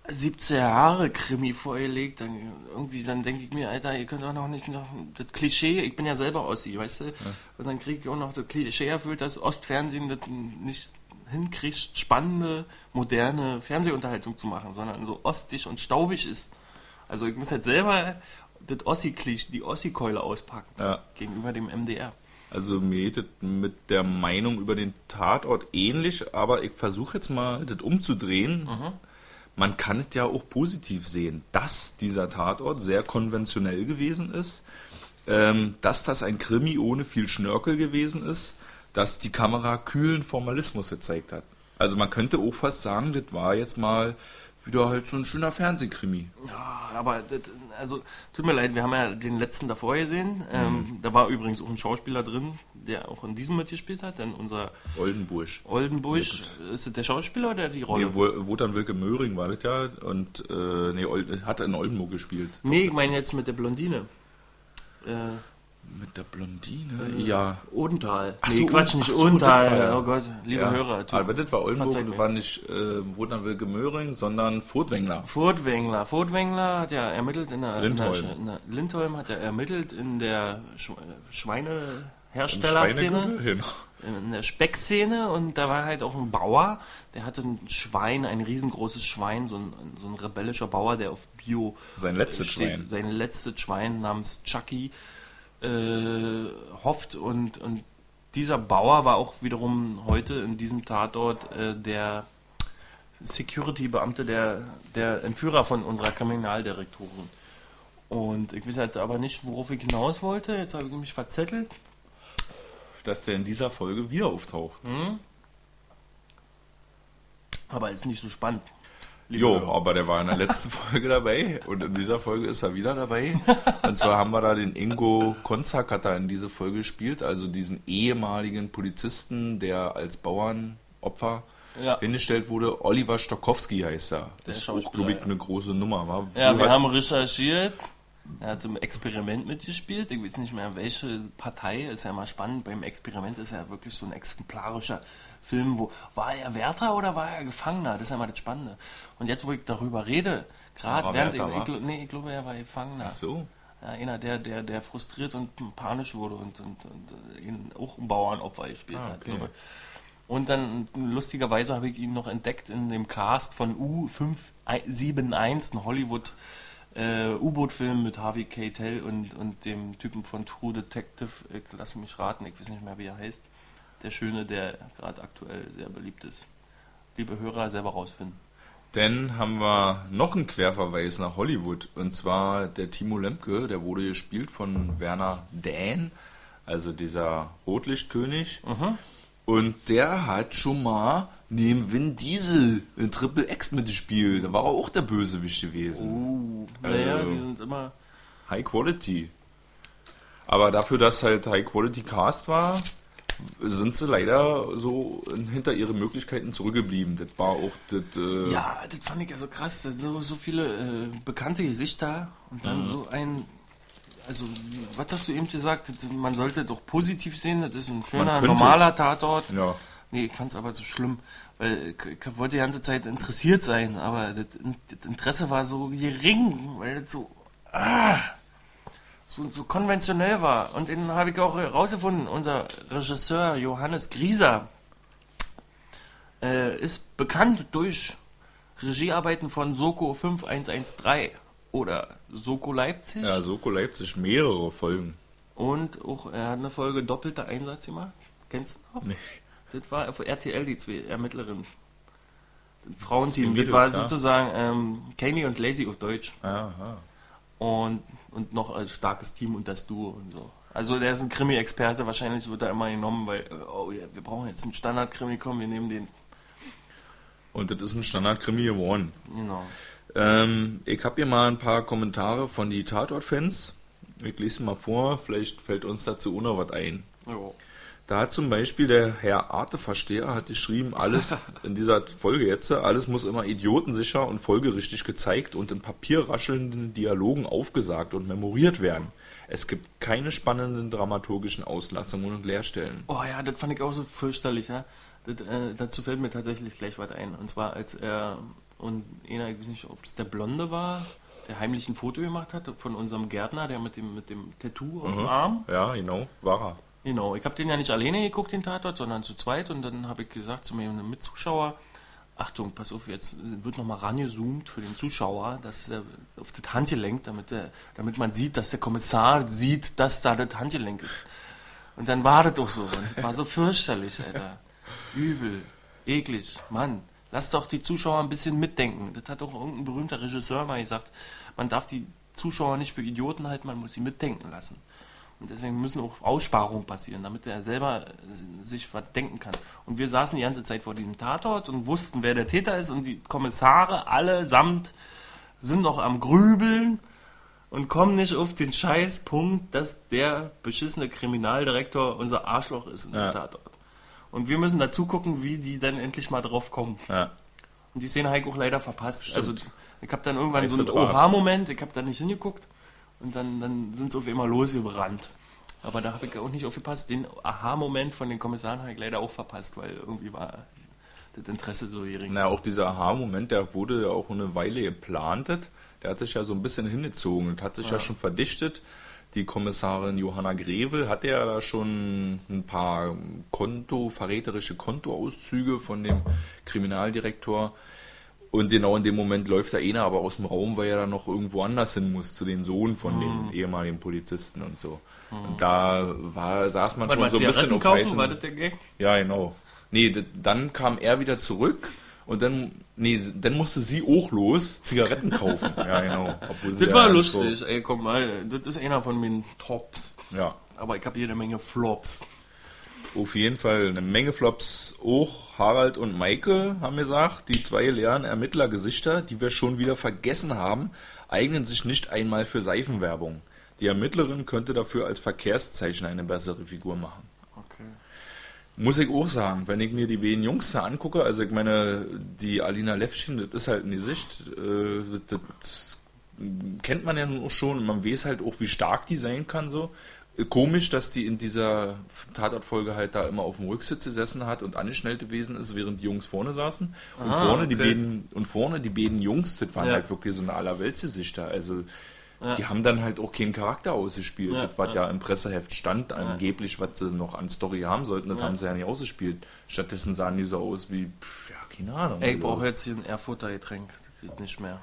70er Jahre Krimi vorgelegt, dann irgendwie, dann denke ich mir, Alter, ihr könnt auch noch nicht noch das Klischee, ich bin ja selber Ossi, weißt du, und dann kriege ich auch noch das Klischee erfüllt, dass Ostfernsehen das nicht hinkriegt, spannende, moderne Fernsehunterhaltung zu machen, sondern so ostig und staubig ist. Also ich muss jetzt selber das Ossi-Klischee, die Ossi-Keule auspacken Ja. gegenüber dem MDR. Also mir geht mit der Meinung über den Tatort ähnlich, aber ich versuche jetzt mal das umzudrehen. Mhm. Man kann es ja auch positiv sehen, dass dieser Tatort sehr konventionell gewesen ist, ähm, dass das ein Krimi ohne viel Schnörkel gewesen ist, dass die Kamera kühlen Formalismus gezeigt hat. Also man könnte auch fast sagen, das war jetzt mal wieder halt so ein schöner Fernsehkrimi. Ja, aber das, also tut mir leid, wir haben ja den letzten davor gesehen. Ähm, Mhm. da war übrigens auch ein Schauspieler drin, der auch in diesem mitgespielt hat, denn unser Oldenburg. Oldenbusch, ist das der Schauspieler oder die Rolle? Nee, Wo- Wotan Wilke Möhring war das ja und äh, nee, hat in Oldenburg gespielt. Nee, ich meine jetzt mit der Blondine. Äh, Mit der Blondine? ja. Odenthal. Ach nee, so, Quatsch, nicht so, Odenthal. ja- Oh Gott, liebe ja. Hörer. tut- Aber das war Oldenburg, das war nicht äh, Möhring, sondern Furtwängler. Furtwängler. Furtwängler hat ja ermittelt in der Lindholm. In der, in der, Lindholm hat ja ermittelt in der Sch Schweineherstellerszene. Genau. in der Speckszene und da war halt auch ein Bauer, der hatte ein Schwein, ein riesengroßes Schwein, so ein, so ein rebellischer Bauer, der auf Bio Sein letztes steht. Schwein. Sein letztes Schwein namens Chucky äh, hofft und, und dieser Bauer war auch wiederum heute in diesem Tatort äh, der Security-Beamte, der, der Entführer von unserer Kriminaldirektorin. Und ich weiß jetzt aber nicht, worauf ich hinaus wollte. Jetzt habe ich mich verzettelt. Dass der in dieser Folge wieder auftaucht. Aber ist nicht so spannend. Jo, Hörer. aber der war in der letzten Folge dabei und in dieser Folge ist er wieder dabei. Und zwar haben wir da den Ingo Konzak hat da in diese Folge gespielt, also diesen ehemaligen Polizisten, der als Bauernopfer Ja. hingestellt wurde. Oliver Stokowski heißt er. Das ist auch, glaube ich, eine große Nummer. War. Ja, Du wir haben recherchiert. Er hat im Experiment mitgespielt. Ich weiß nicht mehr, welche Partei. Ist ja mal spannend. Beim Experiment ist ja wirklich so ein exemplarischer Film, wo war er Wärter oder war er Gefangener? Das ist ja mal das Spannende. Und jetzt, wo ich darüber rede, gerade während ich, Wärter, ich, gl- nee, ich glaube, er war Gefangener. Ach so. Ja, einer, der, der, der frustriert und panisch wurde und, und, und äh, ihn auch ein Bauernopfer gespielt Ah, hat. okay. glaube ich. Und dann lustigerweise habe ich ihn noch entdeckt in dem Cast von U571, ein Hollywood äh, U-Boot-Film mit Harvey Keitel und, und dem Typen von True Detective. Ich lass mich raten, ich weiß nicht mehr, wie er heißt. Der Schöne, der gerade aktuell sehr beliebt ist. Liebe Hörer, selber rausfinden. Dann haben wir noch einen Querverweis nach Hollywood. Und zwar der Timo Lemke, der wurde gespielt von Werner Dähn, also dieser Rotlichtkönig. Und der hat schon mal neben Vin Diesel in Triple X mitgespielt. Da war er auch der Bösewicht gewesen. Uh, naja, Also- die sind immer. High Quality. Aber dafür, dass halt High Quality Cast war, sind sie leider so hinter ihre Möglichkeiten zurückgeblieben. Das war auch das. Äh, Ja, das fand ich ja so krass. So, so viele äh, bekannte Gesichter und dann Mhm. so ein. Also, was hast du eben gesagt? Man sollte doch positiv sehen. Das ist ein schöner, normaler Tatort. ja. Nee, ich fand es aber so schlimm, weil ich, ich wollte die ganze Zeit interessiert sein, aber das, das Interesse war so gering, weil das so, ah, so, so konventionell war. Und den habe ich auch herausgefunden. Unser Regisseur Johannes Grieser äh, ist bekannt durch Regiearbeiten von Soko 5113 oder Soko Leipzig. Ja, Soko Leipzig mehrere Folgen. Und auch er hat eine Folge doppelter Einsatz gemacht. Kennst du noch? Nee. Das war auf RTL, die zwei Ermittlerinnen. Das Frauenteam. Das Das war sozusagen ähm, Candy und Lazy auf Deutsch. Aha. Und, und noch ein starkes Team und das Duo und so. Also der ist ein Krimi-Experte, wahrscheinlich wird er immer genommen, weil, äh, oh ja, wir brauchen jetzt einen Standard-Krimi, komm, wir nehmen den. Und das ist ein Standardkrimi geworden. Genau. Ähm, ich habe hier mal ein paar Kommentare von die Tatort-Fans. Ich lese mal vor, vielleicht fällt uns dazu auch noch was ein. Jo. Da hat zum Beispiel der Herr Arteversteher hat geschrieben, alles in dieser Folge jetzt, alles muss immer idiotensicher und folgerichtig gezeigt und in papierraschelnden Dialogen aufgesagt und memoriert werden. Es gibt keine spannenden dramaturgischen Auslassungen und Leerstellen. Oh ja, das fand ich auch so fürchterlich, ja. Das, äh, dazu fällt mir tatsächlich gleich was ein. Und zwar, als er und einer, ich weiß nicht, ob es der Blonde war, der heimlich ein Foto gemacht hat von unserem Gärtner, der mit dem, mit dem Tattoo auf dem Arm. Ja, genau, war er. Genau, ich habe den ja nicht alleine geguckt, den Tatort, sondern zu zweit. Und dann habe ich gesagt zu meinem Mitzuschauer, Achtung, pass auf, jetzt wird nochmal rangezoomt für den Zuschauer, dass er auf das Handgelenk, damit, der, damit man sieht, dass der Kommissar sieht, dass da das Handgelenk ist. Und dann war das doch so. Und das war so fürchterlich, Alter. Übel. Eklig. Mann, lass doch die Zuschauer ein bisschen mitdenken. Das hat doch irgendein berühmter Regisseur mal gesagt. Man darf die Zuschauer nicht für Idioten halten, man muss sie mitdenken lassen. Und deswegen müssen auch Aussparungen passieren, damit er selber sich was denken kann. Und wir saßen die ganze Zeit vor diesem Tatort und wussten, wer der Täter ist. Und die Kommissare allesamt sind noch am Grübeln und kommen nicht auf den Scheißpunkt, dass der beschissene Kriminaldirektor unser Arschloch ist in Ja. dem Tatort. Und wir müssen dazu gucken, wie die dann endlich mal drauf kommen. Ja. Und die Szene habe ich auch leider verpasst. Also ich habe dann irgendwann Weißt so einen. Oha-Moment, ich habe da nicht hingeguckt und dann, dann sind sie auf einmal losgebrannt. Aber da habe ich auch nicht aufgepasst. Den Aha-Moment von den Kommissaren habe ich leider auch verpasst, weil irgendwie war das Interesse so gering. Na, auch dieser Aha-Moment, der wurde ja auch eine Weile geplantet. Der hat sich ja so ein bisschen hingezogen und hat sich ja, schon verdichtet. Die Kommissarin Johanna Grevel hatte ja da schon ein paar Konto, verräterische Kontoauszüge von dem Kriminaldirektor. Und genau in dem Moment läuft der einer aber aus dem Raum, weil er dann noch irgendwo anders hin muss, zu den Sohn von den ehemaligen Polizisten und so. Und da war, saß man Warte schon so ein bisschen Zigaretten auf kaufen, heißen... war das der Gag? Ja, genau. Nee, dann kam er wieder zurück und dann, nee, dann musste sie auch los Zigaretten kaufen. ja, genau. Obwohl sie Das war lustig, ey, komm mal, das ist einer von meinen Tops. So, ja, Aber ich habe jede Menge Flops. Auf jeden Fall eine Menge Flops. Auch Harald und Maike haben gesagt, die zwei leeren Ermittlergesichter, die wir schon wieder vergessen haben, eignen sich nicht einmal für Seifenwerbung. Die Ermittlerin könnte dafür als Verkehrszeichen eine bessere Figur machen. Okay. Muss ich auch sagen, wenn ich mir die beiden Jungs da angucke, also ich meine, die Alina Levschin, das ist halt ein Gesicht, äh, das, das kennt man ja nun auch schon und man weiß halt auch, wie stark die sein kann so. Komisch, dass die in dieser Tatortfolge halt da immer auf dem Rücksitz gesessen hat und angeschnellt gewesen ist, während die Jungs vorne saßen. Und Ah, vorne die okay. beiden und vorne die beiden Jungs, das waren Ja. halt wirklich so eine Allerweltsgesichter. Also die haben dann halt auch keinen Charakter ausgespielt. Ja, das, was ja. im Presseheft stand, angeblich, was sie noch an Story haben sollten, das Ja. haben sie ja nicht ausgespielt. Stattdessen sahen die so aus wie, pff, ja, keine Ahnung. Ey, ich Also, brauche jetzt hier ein Erfurter Getränk. Das geht nicht mehr.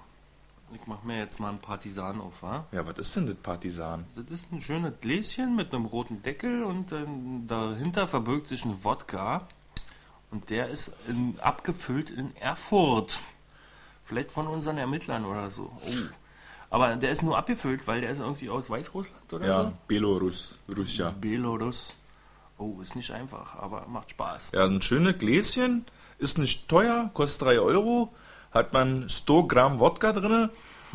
Ich mache mir jetzt mal einen Partisan auf, wa? Ja, was ist denn das Partisan? Das ist ein schönes Gläschen mit einem roten Deckel und ähm, dahinter verbirgt sich ein Wodka. Und der ist in, abgefüllt in Erfurt. Vielleicht von unseren Ermittlern oder so. Oh. Aber der ist nur abgefüllt, weil der ist irgendwie aus Weißrussland oder Ja, so? Belarus, Russia. Belarus. Oh, ist nicht einfach, aber macht Spaß. Ja, ein schönes Gläschen, ist nicht teuer, kostet 3 Euro, hat man 100 Gramm Wodka drin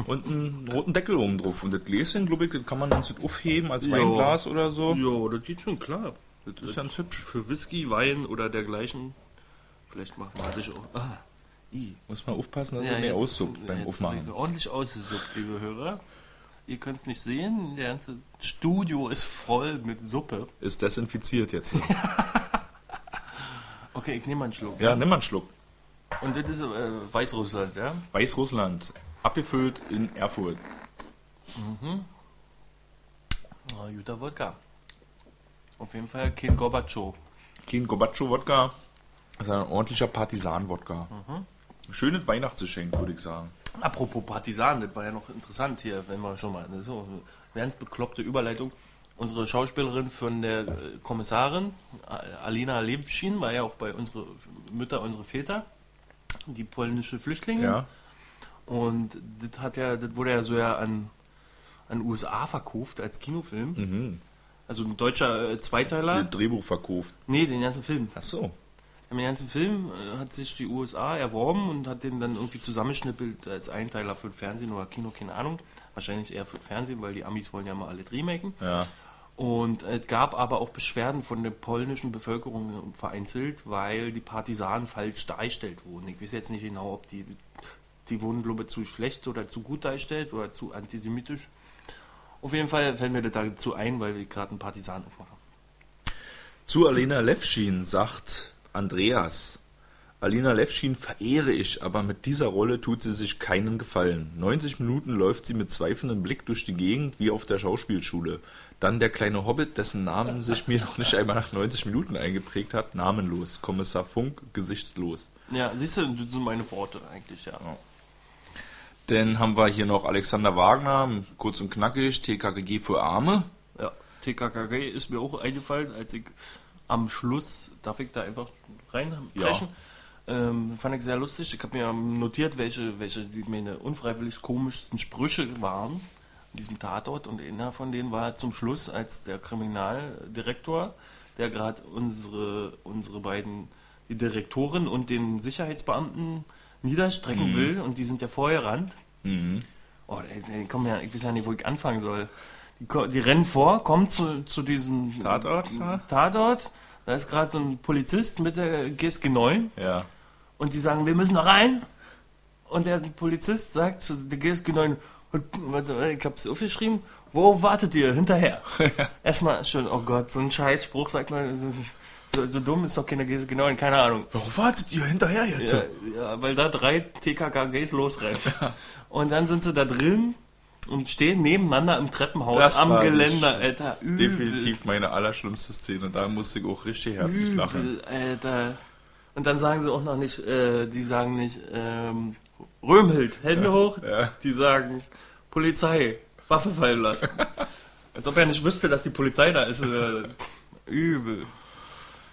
und einen roten Deckel oben drauf. Und das Gläschen, glaube ich, das kann man dann so aufheben als Ja. Weinglas oder so. Ja, das geht schon klar. Das ist ganz hübsch. Für Whisky, Wein oder dergleichen. Vielleicht macht man sich auch. Ah, i. Muss man aufpassen, dass Ja, er nicht jetzt- aussuppt beim jetzt Aufmachen. Ordentlich ausgesuppt, liebe Hörer. Ihr könnt es nicht sehen, der ganze Studio ist voll mit Suppe. Ist desinfiziert jetzt. Okay, ich nehme mal einen Schluck. ja, nimm mal einen Schluck. Und das ist äh, Weißrussland, ja? Weißrussland, abgefüllt in Erfurt. Oh, guter Wodka. Auf jeden Fall kein Gorbatschow. Kein Gobatschow-Wodka, das ist ein ordentlicher Partisan-Wodka. Schönes Weihnachtsgeschenk, würde ich sagen. Apropos Partisan, das war ja noch interessant hier, wenn wir schon mal. Das ist so eine ganz bekloppte Überleitung. Unsere Schauspielerin von der äh, Kommissarin, Alina Levschin, war ja auch bei unsere Mütter, unsere Väter, die polnische Flüchtlinge. Ja, Und das hat ja, das wurde ja so ja an, an USA verkauft als Kinofilm. Also ein deutscher äh, Zweiteiler. das Drehbuch verkauft. nee, den ganzen Film. Ach so. Den ganzen Film äh, hat sich die USA erworben und hat den dann irgendwie zusammenschnippelt als Einteiler für Fernsehen oder Kino, keine Ahnung. Wahrscheinlich eher für Fernsehen, weil die Amis wollen ja mal alle remaken. Ja. Und es gab aber auch Beschwerden von der polnischen Bevölkerung vereinzelt, weil die Partisanen falsch dargestellt wurden. Ich weiß jetzt nicht genau, ob die, die wurden, glaube ich, zu schlecht oder zu gut dargestellt oder zu antisemitisch. Auf jeden Fall fällt mir das dazu ein, weil wir gerade einen Partisan aufmachen. Zu Alena Levschin sagt Andreas. Alina Levschin verehre ich, aber mit dieser Rolle tut sie sich keinen Gefallen. 90 Minuten läuft sie mit zweifelndem Blick durch die Gegend wie auf der Schauspielschule. Dann der kleine Hobbit, dessen Namen sich mir noch nicht einmal nach 90 Minuten eingeprägt hat, namenlos. Kommissar Funk, gesichtslos. Ja, siehst du, das sind meine Worte eigentlich, ja. Dann haben wir hier noch Alexander Wagner, kurz und knackig, TKKG für Arme. Ja. TKKG ist mir auch eingefallen, als ich am Schluss, darf ich da einfach reinbrechen? Ähm, fand ich sehr lustig. Ich habe mir notiert, welche, welche die meine unfreiwillig komischsten Sprüche waren in diesem Tatort. Und einer von denen war zum Schluss, als der Kriminaldirektor, der gerade unsere, unsere beiden, die Direktorin und den Sicherheitsbeamten niederstrecken will. Und die sind ja vorher ran. Oh, die, die kommen ja, ich weiß ja nicht, wo ich anfangen soll. Die, die rennen vor, kommen zu, zu diesem Tatort? Tatort. Da ist gerade so ein Polizist mit der GSG 9 Ja. und die sagen, wir müssen noch rein. Und der Polizist sagt zu der GSG 9, und, ich hab's aufgeschrieben, wo wartet ihr? Hinterher. Erstmal schon, oh Gott, so ein Scheißspruch sagt man, so, so, dumm ist doch keine GSG 9, keine Ahnung. Warum wartet ihr hinterher jetzt? Ja, ja, weil da drei TKKGs losrennen. Und dann sind sie da drin und stehen nebeneinander im Treppenhaus Das am Geländer, Alter. Übel, Definitiv meine allerschlimmste Szene. Da musste ich auch richtig herzlich lachen. übel, Alter. Und dann sagen sie auch noch nicht, äh, die sagen nicht, ähm, Röhmhild, Hände hoch. ja. Die sagen, Polizei, Waffe fallen lassen. Als ob er nicht wüsste, dass die Polizei da ist. Übel.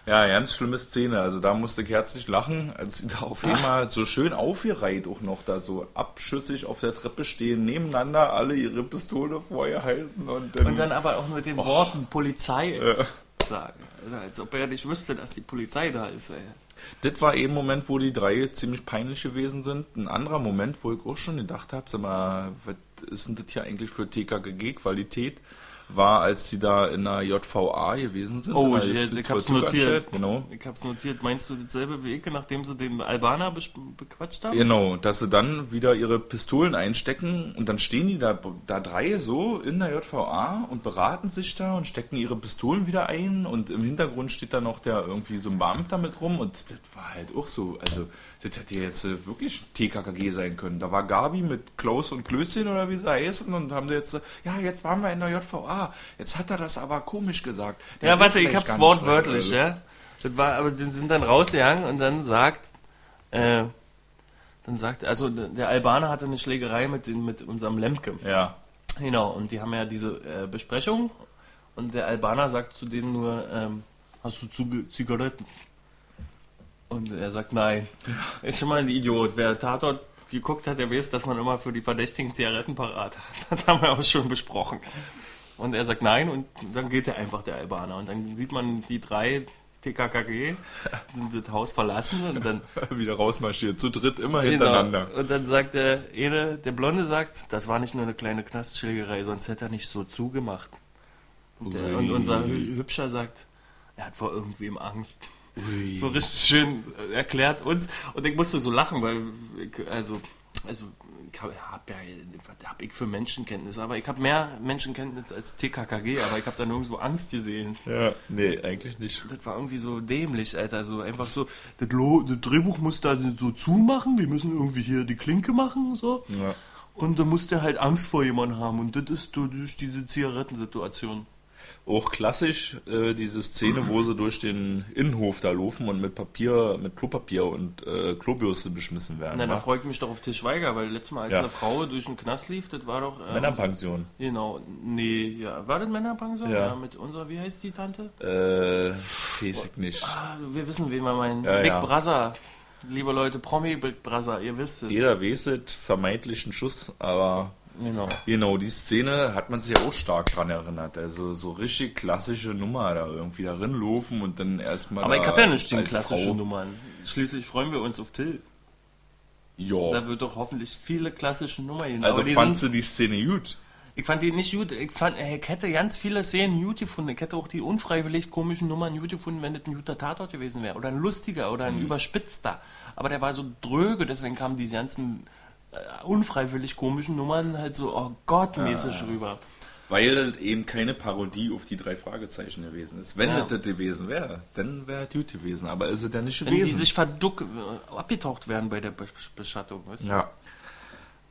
Ja, ganz schlimme Szene. Also da musste ich herzlich lachen, als sie da auf einmal so schön aufgereiht auch noch da so abschüssig auf der Treppe stehen, nebeneinander, alle ihre Pistole vorher halten und dann, Und dann aber auch mit den Worten Polizei äh, sagen. Als ob er nicht wüsste, dass die Polizei da ist. Ey. Das war eben ein Moment, wo die drei ziemlich peinlich gewesen sind. Ein anderer Moment, wo ich auch schon gedacht habe, sag mal, was ist denn das hier eigentlich für TKGG-Qualität? War, als sie da in der JVA gewesen sind. Oh, der ich, ich, hab's notiert. Genau. Ich hab's notiert. Meinst du dasselbe wie ich, nachdem sie den Albaner bes- bequatscht haben? Genau, dass sie dann wieder ihre Pistolen einstecken und dann stehen die da, da drei so in der JVA und beraten sich da und stecken ihre Pistolen wieder ein und im Hintergrund steht da noch der irgendwie so ein Beamter mit rum und das war halt auch so, also das hätte jetzt äh, wirklich TKKG sein können. Da war Gabi mit Klaus und Klößchen oder wie sie heißen und haben jetzt, äh, ja, jetzt waren wir in der JVA, jetzt hat er das aber komisch gesagt. Der Ja, warte, ich hab's wortwörtlich, ja. Das war, aber die sind dann rausgegangen und dann sagt, äh, dann sagt, also der Albaner hatte eine Schlägerei mit, den, mit unserem Lemke. Ja, Genau, und die haben ja diese äh, Besprechung und der Albaner sagt zu denen nur, ähm, hast du Zigaretten? Und er sagt nein. Ist schon mal ein Idiot. Wer Tatort geguckt hat, der weiß, dass man immer für die Verdächtigen Zigaretten parat hat. Das haben wir auch schon besprochen. Und er sagt nein und dann geht er einfach, der Albaner. Und dann sieht man die drei TKKG das Haus verlassen und dann wieder rausmarschiert, zu dritt immer Genau. hintereinander. Und dann sagt der eine, der Blonde sagt, das war nicht nur eine kleine Knastschlägerei, sonst hätte er nicht so zugemacht. Und, der, und unser Hü- Hübscher sagt, er hat vor irgendwem Angst. Ui. So richtig schön äh, erklärt uns. Und ich musste so lachen, weil ich, also, also ich habe hab ja, was hab ich für Menschenkenntnis, aber ich habe mehr Menschenkenntnis als TKKG, aber ich habe da nirgendwo Angst gesehen. Ja, nee, eigentlich nicht. Das war irgendwie so dämlich, Alter. So einfach so, das, Lo das Drehbuch muss da so zumachen, wir müssen irgendwie hier die Klinke machen und so. Ja. Und da muss der halt Angst vor jemandem haben. Und das ist durch diese Zigarettensituation. Auch klassisch äh, diese Szene, wo sie durch den Innenhof da laufen und mit Papier, mit Klopapier und äh, Klobürste beschmissen werden. Na, da ich mich doch auf Til Schweiger, weil letztes Mal, als Ja. eine Frau durch den Knast lief, das war doch. ähm, Männerpension. Genau, nee, ja. War das Männerpension? Ja. mit unserer, wie heißt die Tante? Äh, weiß ich nicht. Ah, wir wissen, wen wir meinen. Ja, Big ja. Brother. Liebe Leute, Promi Big Brother, ihr wisst es. Jeder weiß es, vermeintlich ein Schuss, aber Genau. genau, die Szene hat man sich ja auch stark dran erinnert. Also so richtig klassische Nummer da irgendwie darin laufen und dann erstmal. Aber da ich habe ja nicht die als klassischen Frau- Nummern. Schließlich freuen wir uns auf Till. Ja. Da wird doch hoffentlich viele klassische Nummern hin. Also fandst du die Szene gut? ich fand die nicht gut. Ich, fand, ich hätte ganz viele Szenen gut gefunden. Ich hätte auch die unfreiwillig komischen Nummern gut gefunden, wenn das ein guter Tatort gewesen wäre. Oder ein lustiger oder ein Mhm. überspitzter. Aber der war so dröge, deswegen kamen diese ganzen unfreiwillig komischen Nummern halt so, oh Gott, mäßig rüber. Weil das eben keine Parodie auf die drei Fragezeichen gewesen ist. Wenn Ja. das das gewesen wäre, dann wäre gut gewesen. Aber ist es ja nicht Wenn die gewesen. sich verduck, äh, abgetaucht werden bei der Be Beschattung. Weißt du? ja.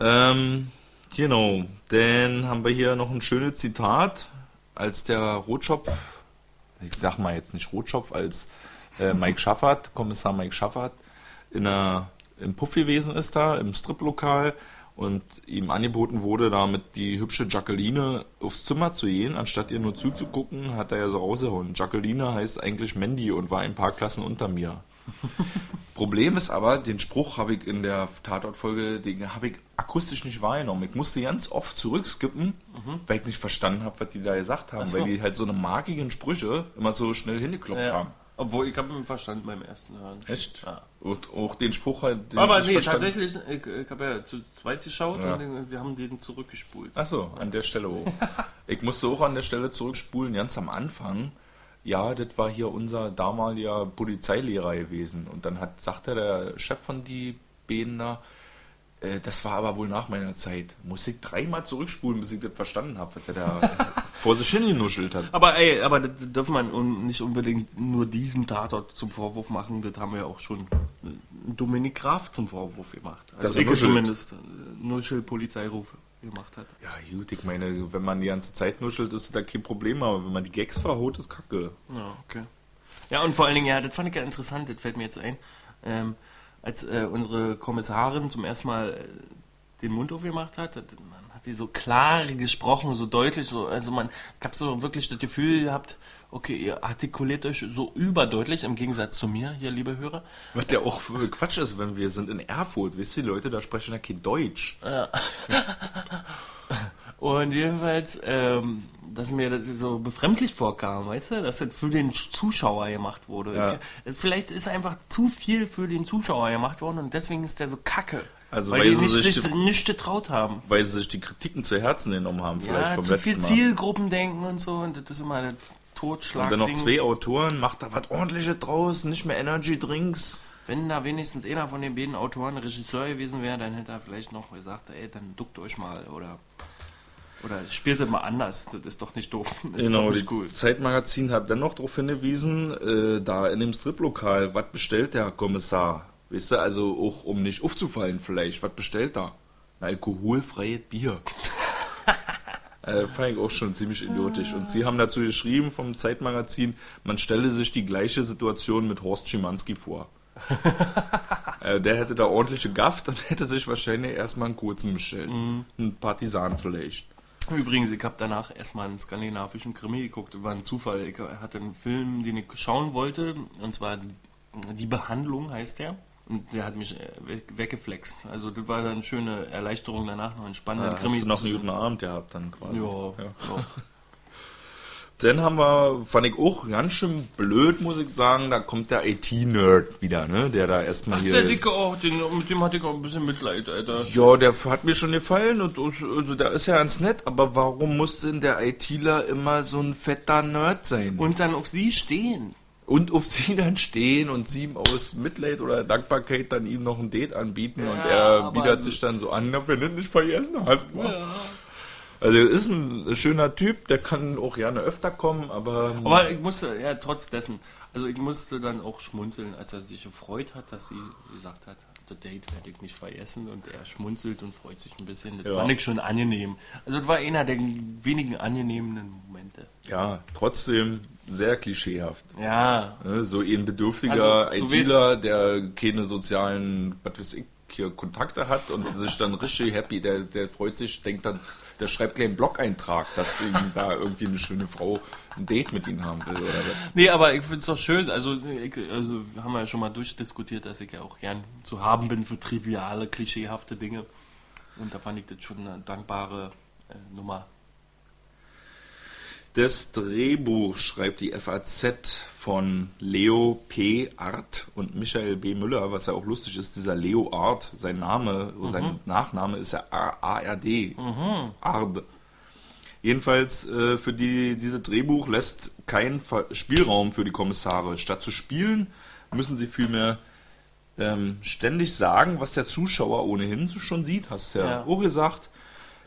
Ähm, genau. Dann haben wir hier noch ein schönes Zitat, als der Rotschopf, ich sag mal jetzt nicht Rotschopf, als äh, Mike Schaffert, Kommissar Mike Schaffert, in einer, im Puff gewesen ist da, im Striplokal und ihm angeboten wurde, damit die hübsche Jacqueline aufs Zimmer zu gehen, anstatt ihr nur zuzugucken, hat er ja so rausgehauen. Jacqueline heißt eigentlich Mandy und war ein paar Klassen unter mir. Problem ist aber, den Spruch habe ich in der Tatortfolge, den habe ich akustisch nicht wahrgenommen. Ich musste ganz oft zurückskippen, mhm. weil ich nicht verstanden habe, was die da gesagt haben, so. weil die halt so eine markigen Sprüche immer so schnell hingekloppt ja. haben. Obwohl, ich habe ihn verstanden beim ersten Hören. Echt? Ja. Und auch den Spruch halt. Den Aber nee, verstanden. tatsächlich, ich, ich habe ja zu zweit geschaut ja. und den, wir haben den zurückgespult. Achso, an der Stelle auch. ich musste auch an der Stelle zurückspulen, ganz am Anfang. Ja, das war hier unser damaliger Polizeilehrer gewesen. Und dann hat, sagte der Chef von die da, äh, das war aber wohl nach meiner Zeit. Muss ich dreimal zurückspulen, bis ich das verstanden habe, was der da vor sich hin genuschelt hat. Aber ey, aber das darf man nicht unbedingt nur diesem Tatort zum Vorwurf machen. Das haben wir auch schon Dominik Graf zum Vorwurf gemacht. Also ich zumindest äh, Nuschel Polizeirufe gemacht hat. Ja, gut, ich meine, wenn man die ganze Zeit nuschelt, ist da kein Problem, aber wenn man die Gags verhaut, ist kacke. Ja, okay. Ja, und vor allen Dingen, ja, das fand ich ja interessant, das fällt mir jetzt ein. Ähm, als äh, unsere Kommissarin zum ersten Mal äh, den Mund aufgemacht hat, hat sie so klar gesprochen, so deutlich, so, also man, ich habe so wirklich das Gefühl gehabt, okay, ihr artikuliert euch so überdeutlich im Gegensatz zu mir, hier, liebe Hörer. Was ja auch Quatsch ist, wenn wir sind in Erfurt, wisst ihr, Leute, da sprechen ja kein Deutsch. Ja. Und jedenfalls, ähm, dass mir das so befremdlich vorkam, weißt du, dass das für den Zuschauer gemacht wurde. Ja. Vielleicht ist einfach zu viel für den Zuschauer gemacht worden und deswegen ist der so kacke. Also weil, weil die nicht, sich die, nicht getraut haben. Weil sie sich die Kritiken zu Herzen genommen haben, vielleicht ja, vom zu letzten viel Mal. Zielgruppendenken und so und das ist immer das Totschlag. Und dann noch zwei Autoren, macht da was ordentliches draus, nicht mehr Energy Drinks. Wenn da wenigstens einer von den beiden Autoren Regisseur gewesen wäre, dann hätte er vielleicht noch gesagt, ey, dann duckt euch mal oder oder spielt das mal anders, das ist doch nicht doof. Das genau, das cool. Zeitmagazin hat dann noch darauf hingewiesen, äh, da in dem Striplokal, was bestellt der Kommissar? Weißt du, also auch um nicht aufzufallen vielleicht, was bestellt er? Ein alkoholfreies Bier. äh, fand ich auch schon ziemlich idiotisch. Und sie haben dazu geschrieben vom Zeitmagazin, man stelle sich die gleiche Situation mit Horst Schimanski vor. äh, der hätte da ordentliche Gaft und hätte sich wahrscheinlich erstmal einen kurzen bestellt. Mhm. Ein Partisan vielleicht. Übrigens, ich habe danach erstmal einen skandinavischen Krimi geguckt, war ein Zufall. Ich hatte einen Film, den ich schauen wollte, und zwar Die Behandlung heißt der. Und der hat mich äh, weggeflext. Also das war dann eine schöne Erleichterung danach, noch ein spannender ja, Krimi. Hast du noch einen guten Abend gehabt dann quasi. Ja, ja. ja. Dann haben wir, fand ich auch ganz schön blöd, muss ich sagen, da kommt der IT-Nerd wieder, ne? Der da erstmal hier. der Dicke auch, den, mit dem hatte ich auch ein bisschen Mitleid, Alter. Ja, der hat mir schon gefallen und also, der ist ja ganz nett, aber warum muss denn der ITler immer so ein fetter Nerd sein? Und dann auf sie stehen. Und auf sie dann stehen und sie ihm aus Mitleid oder Dankbarkeit dann ihm noch ein Date anbieten ja, und er widert sich dann so an, wenn du nicht vergessen hast. Ja. Also er ist ein schöner Typ, der kann auch gerne öfter kommen, aber. Aber ich musste, ja, trotz dessen, also ich musste dann auch schmunzeln, als er sich gefreut hat, dass sie gesagt hat, das Date werde ich nicht vergessen und er schmunzelt und freut sich ein bisschen. Das ja. fand ich schon angenehm. Also das war einer der wenigen angenehmen Momente. Ja, trotzdem sehr klischeehaft. Ja. Ne, so ein bedürftiger also, ITler, der keine sozialen, was weiß ich, hier Kontakte hat und sich dann richtig happy, der, der freut sich, denkt dann, der schreibt gleich einen Blog-Eintrag, dass da irgendwie eine schöne Frau ein Date mit ihm haben will. Oder Nee, aber ich finde es doch schön, also, ich, also haben wir ja schon mal durchdiskutiert, dass ich ja auch gern zu haben bin für triviale, klischeehafte Dinge. Und da fand ich das schon eine dankbare äh, Nummer. Das Drehbuch schreibt die FAZ von Leo P. Art und Michael B. Müller, was ja auch lustig ist, dieser Leo Art, sein Name, mhm. sein Nachname ist ja ARD. Mhm. Ard. Jedenfalls äh, für die, diese Drehbuch lässt kein Spielraum für die Kommissare. Statt zu spielen, müssen sie vielmehr ähm, ständig sagen, was der Zuschauer ohnehin schon sieht, hast du ja, ja. auch gesagt.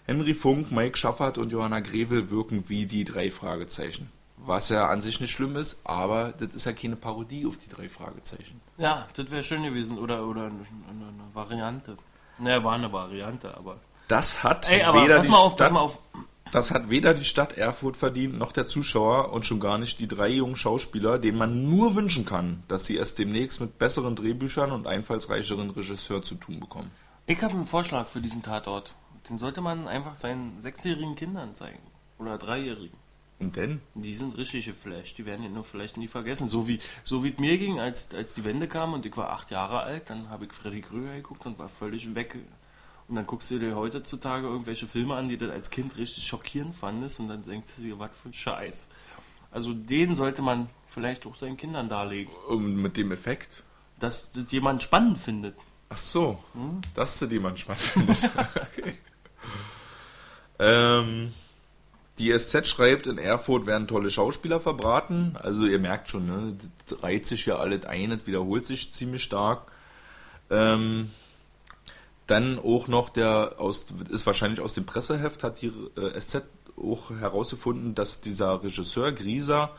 Henry Funk, Mike Schaffert und Johanna Grevel wirken wie die drei Fragezeichen. Was ja an sich nicht schlimm ist, aber das ist ja keine Parodie auf die drei Fragezeichen. Ja, das wäre schön gewesen. Oder, oder eine, eine Variante. Naja, war eine Variante, aber. Das hat Ey, aber weder die auf, Stadt, Das hat weder die Stadt Erfurt verdient, noch der Zuschauer und schon gar nicht die drei jungen Schauspieler, denen man nur wünschen kann, dass sie es demnächst mit besseren Drehbüchern und einfallsreicheren Regisseur zu tun bekommen. Ich habe einen Vorschlag für diesen Tatort. Den sollte man einfach seinen sechsjährigen Kindern zeigen. Oder dreijährigen. Und denn? Die sind richtig geflasht. Die werden ihn nur vielleicht nie vergessen. So wie so wie es mir ging, als, als die Wende kam und ich war acht Jahre alt, dann habe ich Freddy Krüger geguckt und war völlig weg. Und dann guckst du dir heutzutage irgendwelche Filme an, die du als Kind richtig schockierend fandest und dann denkst du dir, was für ein Scheiß. Also den sollte man vielleicht auch seinen Kindern darlegen. Und mit dem Effekt? Dass das jemand spannend findet. Ach so, hm? dass du die manchmal findet. okay. Ähm, die SZ schreibt, in Erfurt werden tolle Schauspieler verbraten. Also ihr merkt schon, ne, das reiht sich ja alles ein, das wiederholt sich ziemlich stark. Ähm, dann auch noch der aus ist wahrscheinlich aus dem Presseheft hat die äh, SZ auch herausgefunden, dass dieser Regisseur Grieser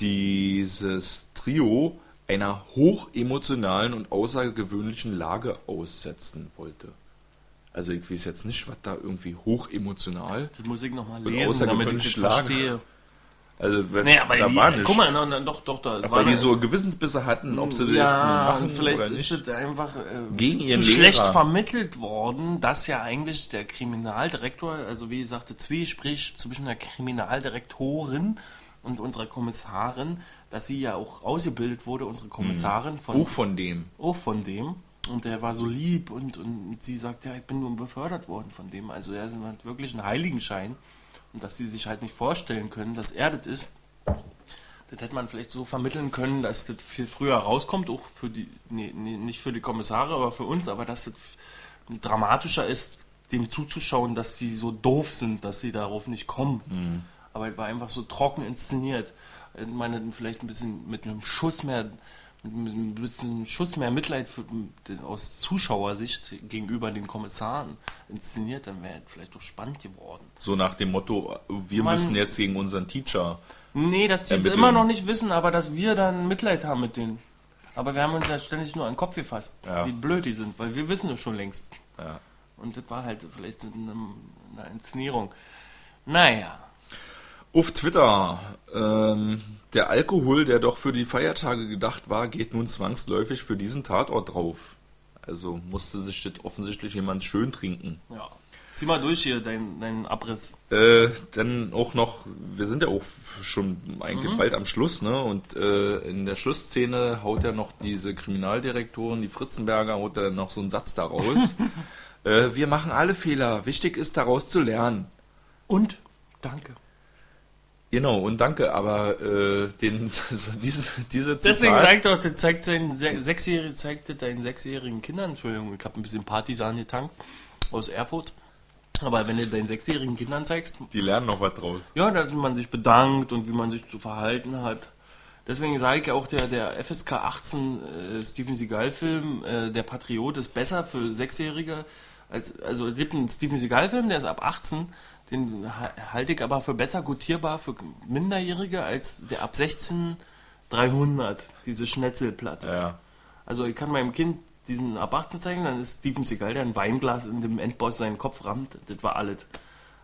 dieses Trio einer hochemotionalen und außergewöhnlichen Lage aussetzen wollte. Also ich weiß jetzt nicht, was da irgendwie hochemotional. Die Musik nochmal lesen, damit ich das verstehe. Also wenn, nee, aber da die, war nicht. Guck mal, no, no, doch, doch, da weil die so Gewissensbisse hatten, ob sie ja, das jetzt machen vielleicht oder nicht. ist es einfach äh, gegen ihren schlecht Lehrer. vermittelt worden, dass ja eigentlich der Kriminaldirektor, also wie sagte Zwie, sprich zwischen der Kriminaldirektorin und unserer Kommissarin, dass sie ja auch ausgebildet wurde, unsere Kommissarin von auch von dem, auch von dem. Und der war so lieb und, und sie sagt, ja, ich bin nur befördert worden von dem. Also er hat wirklich einen Heiligenschein. Und dass sie sich halt nicht vorstellen können, dass er das ist, das hätte man vielleicht so vermitteln können, dass das viel früher rauskommt, auch für die, nee, nee, nicht für die Kommissare, aber für uns, aber dass das dramatischer ist, dem zuzuschauen, dass sie so doof sind, dass sie darauf nicht kommen. Mhm. Aber es war einfach so trocken inszeniert. Ich meine, vielleicht ein bisschen mit einem Schuss mehr ein bisschen Schuss mehr Mitleid für, aus Zuschauersicht gegenüber den Kommissaren inszeniert, dann wäre es vielleicht doch spannend geworden. So nach dem Motto, wir Man, müssen jetzt gegen unseren Teacher. Nee, dass sie ermitteln. immer noch nicht wissen, aber dass wir dann Mitleid haben mit denen. Aber wir haben uns ja ständig nur an den Kopf gefasst, ja. wie blöd die sind, weil wir wissen es schon längst. Ja. Und das war halt vielleicht eine, eine Inszenierung. Naja. Auf Twitter, ähm, der Alkohol, der doch für die Feiertage gedacht war, geht nun zwangsläufig für diesen Tatort drauf. Also musste sich das offensichtlich jemand schön trinken. Ja. Zieh mal durch hier deinen dein Abriss. Äh, dann auch noch, wir sind ja auch schon eigentlich mhm. bald am Schluss, ne? Und äh, in der Schlussszene haut ja noch diese Kriminaldirektorin, die Fritzenberger, haut er noch so einen Satz daraus. äh, wir machen alle Fehler. Wichtig ist daraus zu lernen. Und danke. Genau, und danke, aber äh, den, so dieses, diese Zitat, Deswegen zeigt doch, der zeigt seinen sechsjährigen, zeigte deinen sechsjährigen Kindern, Entschuldigung, ich habe ein bisschen Partisan getankt aus Erfurt. Aber wenn du deinen sechsjährigen Kindern zeigst. Die lernen noch was draus. Ja, dass man sich bedankt und wie man sich zu verhalten hat. Deswegen sage ich auch, der, der FSK 18 äh, Steven Seagal-Film, äh, der Patriot, ist besser für Sechsjährige. Als, also es gibt einen Steven Seagal-Film, der ist ab 18 den halte ich aber für besser gutierbar für Minderjährige als der ab 16 300, diese Schnetzelplatte. Ja. Also ich kann meinem Kind diesen ab 18 zeigen, dann ist Steven Seagal, der ein Weinglas in dem Endboss seinen Kopf rammt. Das war alles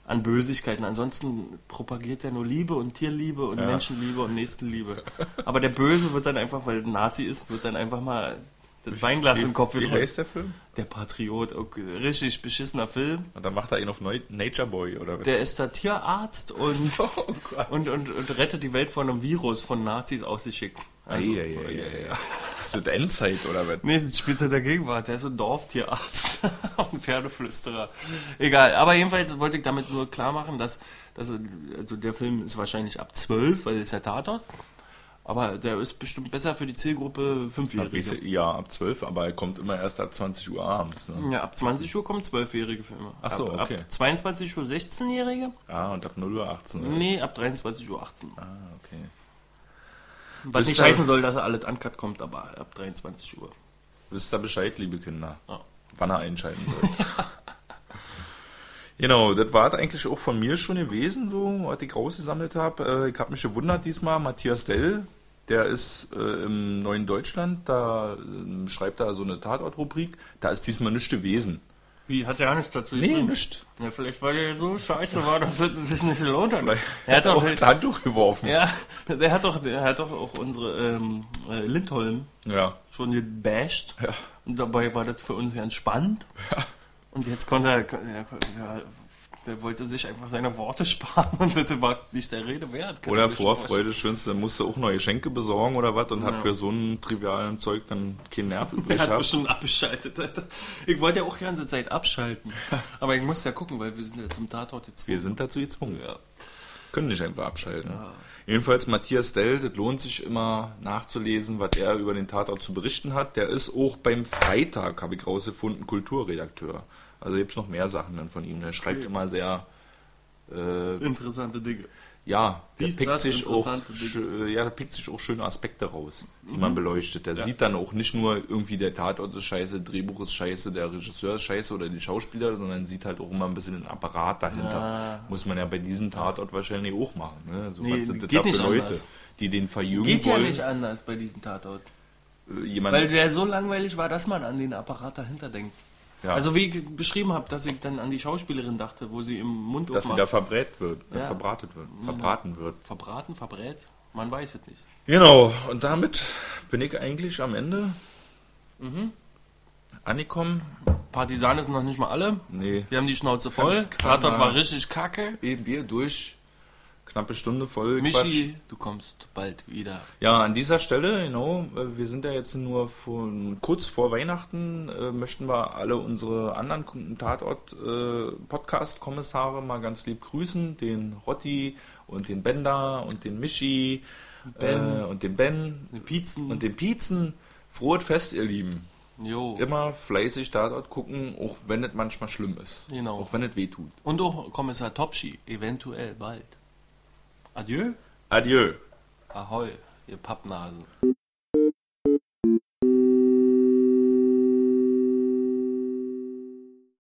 an Bösigkeiten. Ansonsten propagiert er nur Liebe und Tierliebe und ja. Menschenliebe und Nächstenliebe. Aber der Böse wird dann einfach, weil er Nazi ist, wird dann einfach mal das Weinglas im Kopf gedrückt. Wie heißt der Film? Der Patriot. Okay, richtig beschissener Film. Und dann macht er ihn auf Nature Boy, oder was? Der ist der Tierarzt und, so, oh und, und, und, rettet die Welt von einem Virus von Nazis ausgeschickt. Also, ja, ja, ja, ja. Ist das Endzeit, oder was? Nee, das spielt in der Gegenwart. Der ist so ein Dorftierarzt und Pferdeflüsterer. Egal, aber jedenfalls wollte ich damit nur klar machen, dass, dass also der Film ist wahrscheinlich ab 12, weil es ja Tatort. Aber der ist bestimmt besser für die Zielgruppe 5-Jährige. Ja, ab 12, aber er kommt immer erst ab 20 Uhr abends. Ne? Ja, ab 20 Uhr kommen 12-jährige Filme. Ach so, ab, okay. Ab 22 Uhr 16-Jährige. Ah, und ab 0 Uhr 18 Uhr? Nee, ab 23 Uhr 18 Ah, okay. Was Wisst nicht heißen soll, dass er alles uncut kommt, aber ab 23 Uhr. Wisst ihr Bescheid, liebe Kinder, ja. wann er einschalten soll. Genau, das war eigentlich auch von mir schon gewesen, so, was ich rausgesammelt habe. Äh, ich habe mich gewundert diesmal, Matthias Dell, der ist äh, im Neuen Deutschland, da äh, schreibt er so eine Tatortrubrik, da ist diesmal nichts gewesen. Wie, hat er auch nichts dazu Nee, geschrieben? nicht. Ja, vielleicht weil er so scheiße war, dass es sich nicht gelohnt hat. Vielleicht Er hat doch, auch das Handtuch geworfen. ja, der hat doch, der hat doch auch unsere ähm, äh, Lindholm Ja. schon gebasht. Ja. Und dabei war das für uns ganz spannend. Und jetzt konnte er, er, er, der wollte sich einfach seine Worte sparen und das war nicht der Rede wert. Kann Oder schon Vorfreude, schönste, musste auch neue Geschenke besorgen oder was und hat Ja. für so ein trivialen Zeug dann keinen Nerv übrig Er hat gehabt. bestimmt abgeschaltet. Alter. Ich wollte ja auch die ganze Zeit abschalten. Aber ich muss ja gucken, weil wir sind ja zum Tatort jetzt. Wir sind dazu gezwungen. Ja. Können nicht einfach abschalten. Jedenfalls Matthias Dell, das lohnt sich immer nachzulesen, was er über den Tatort zu berichten hat. Der ist auch beim Freitag, habe ich rausgefunden, Kulturredakteur. Also gibt es noch mehr Sachen dann von ihm. Der schreibt Okay. immer sehr, äh, Interessante Dinge. ja, der Dies, pickt, sich auch, Dinge. schö- ja, der pickt sich auch schöne Aspekte raus, die Mhm. man beleuchtet. Der sieht dann auch nicht nur irgendwie der Tatort ist scheiße, Drehbuch ist scheiße, der Regisseur ist scheiße oder die Schauspieler, sondern sieht halt auch immer ein bisschen den Apparat dahinter. Ja. Muss man ja bei diesem Tatort wahrscheinlich auch machen. Ne? So, Nee, was sind das geht da für nicht Leute, anders. die den verjüngen Geht ja wollen? nicht anders bei diesem Tatort. Äh, Jemand, Weil der so langweilig war, dass man an den Apparat dahinter denkt. Ja, Also wie ich beschrieben habe, dass ich dann an die Schauspielerin dachte, wo sie im Mund dass sie da verbrät wird, äh, Ja. Verbratet wird, verbraten wird. Verbraten, verbrät? Man weiß es nicht. Genau, und damit bin ich eigentlich am Ende Mhm. angekommen. Partisanen sind noch nicht mal alle. Nee, Wir haben die Schnauze voll. Tatort war richtig kacke. eben wir durch. Knappe Stunde voll. Quatsch. Michi, du kommst bald wieder. Ja, an dieser Stelle, genau, äh, wir sind ja jetzt nur von, kurz vor Weihnachten, äh, möchten wir alle unsere anderen Tatort-Podcast-Kommissare mal ganz lieb grüßen. Den Rotti und den Bender und den Michi Ben. äh, und den Ben Die Pizzen. und den Piezen. Frohes Fest, ihr Lieben. jo. Immer fleißig Tatort gucken, auch wenn es manchmal schlimm ist. Genau. Auch wenn es weh tut. Und auch Kommissar Topschi. Eventuell bald. Adieu. Adieu. Ahoi, ihr Pappnasen.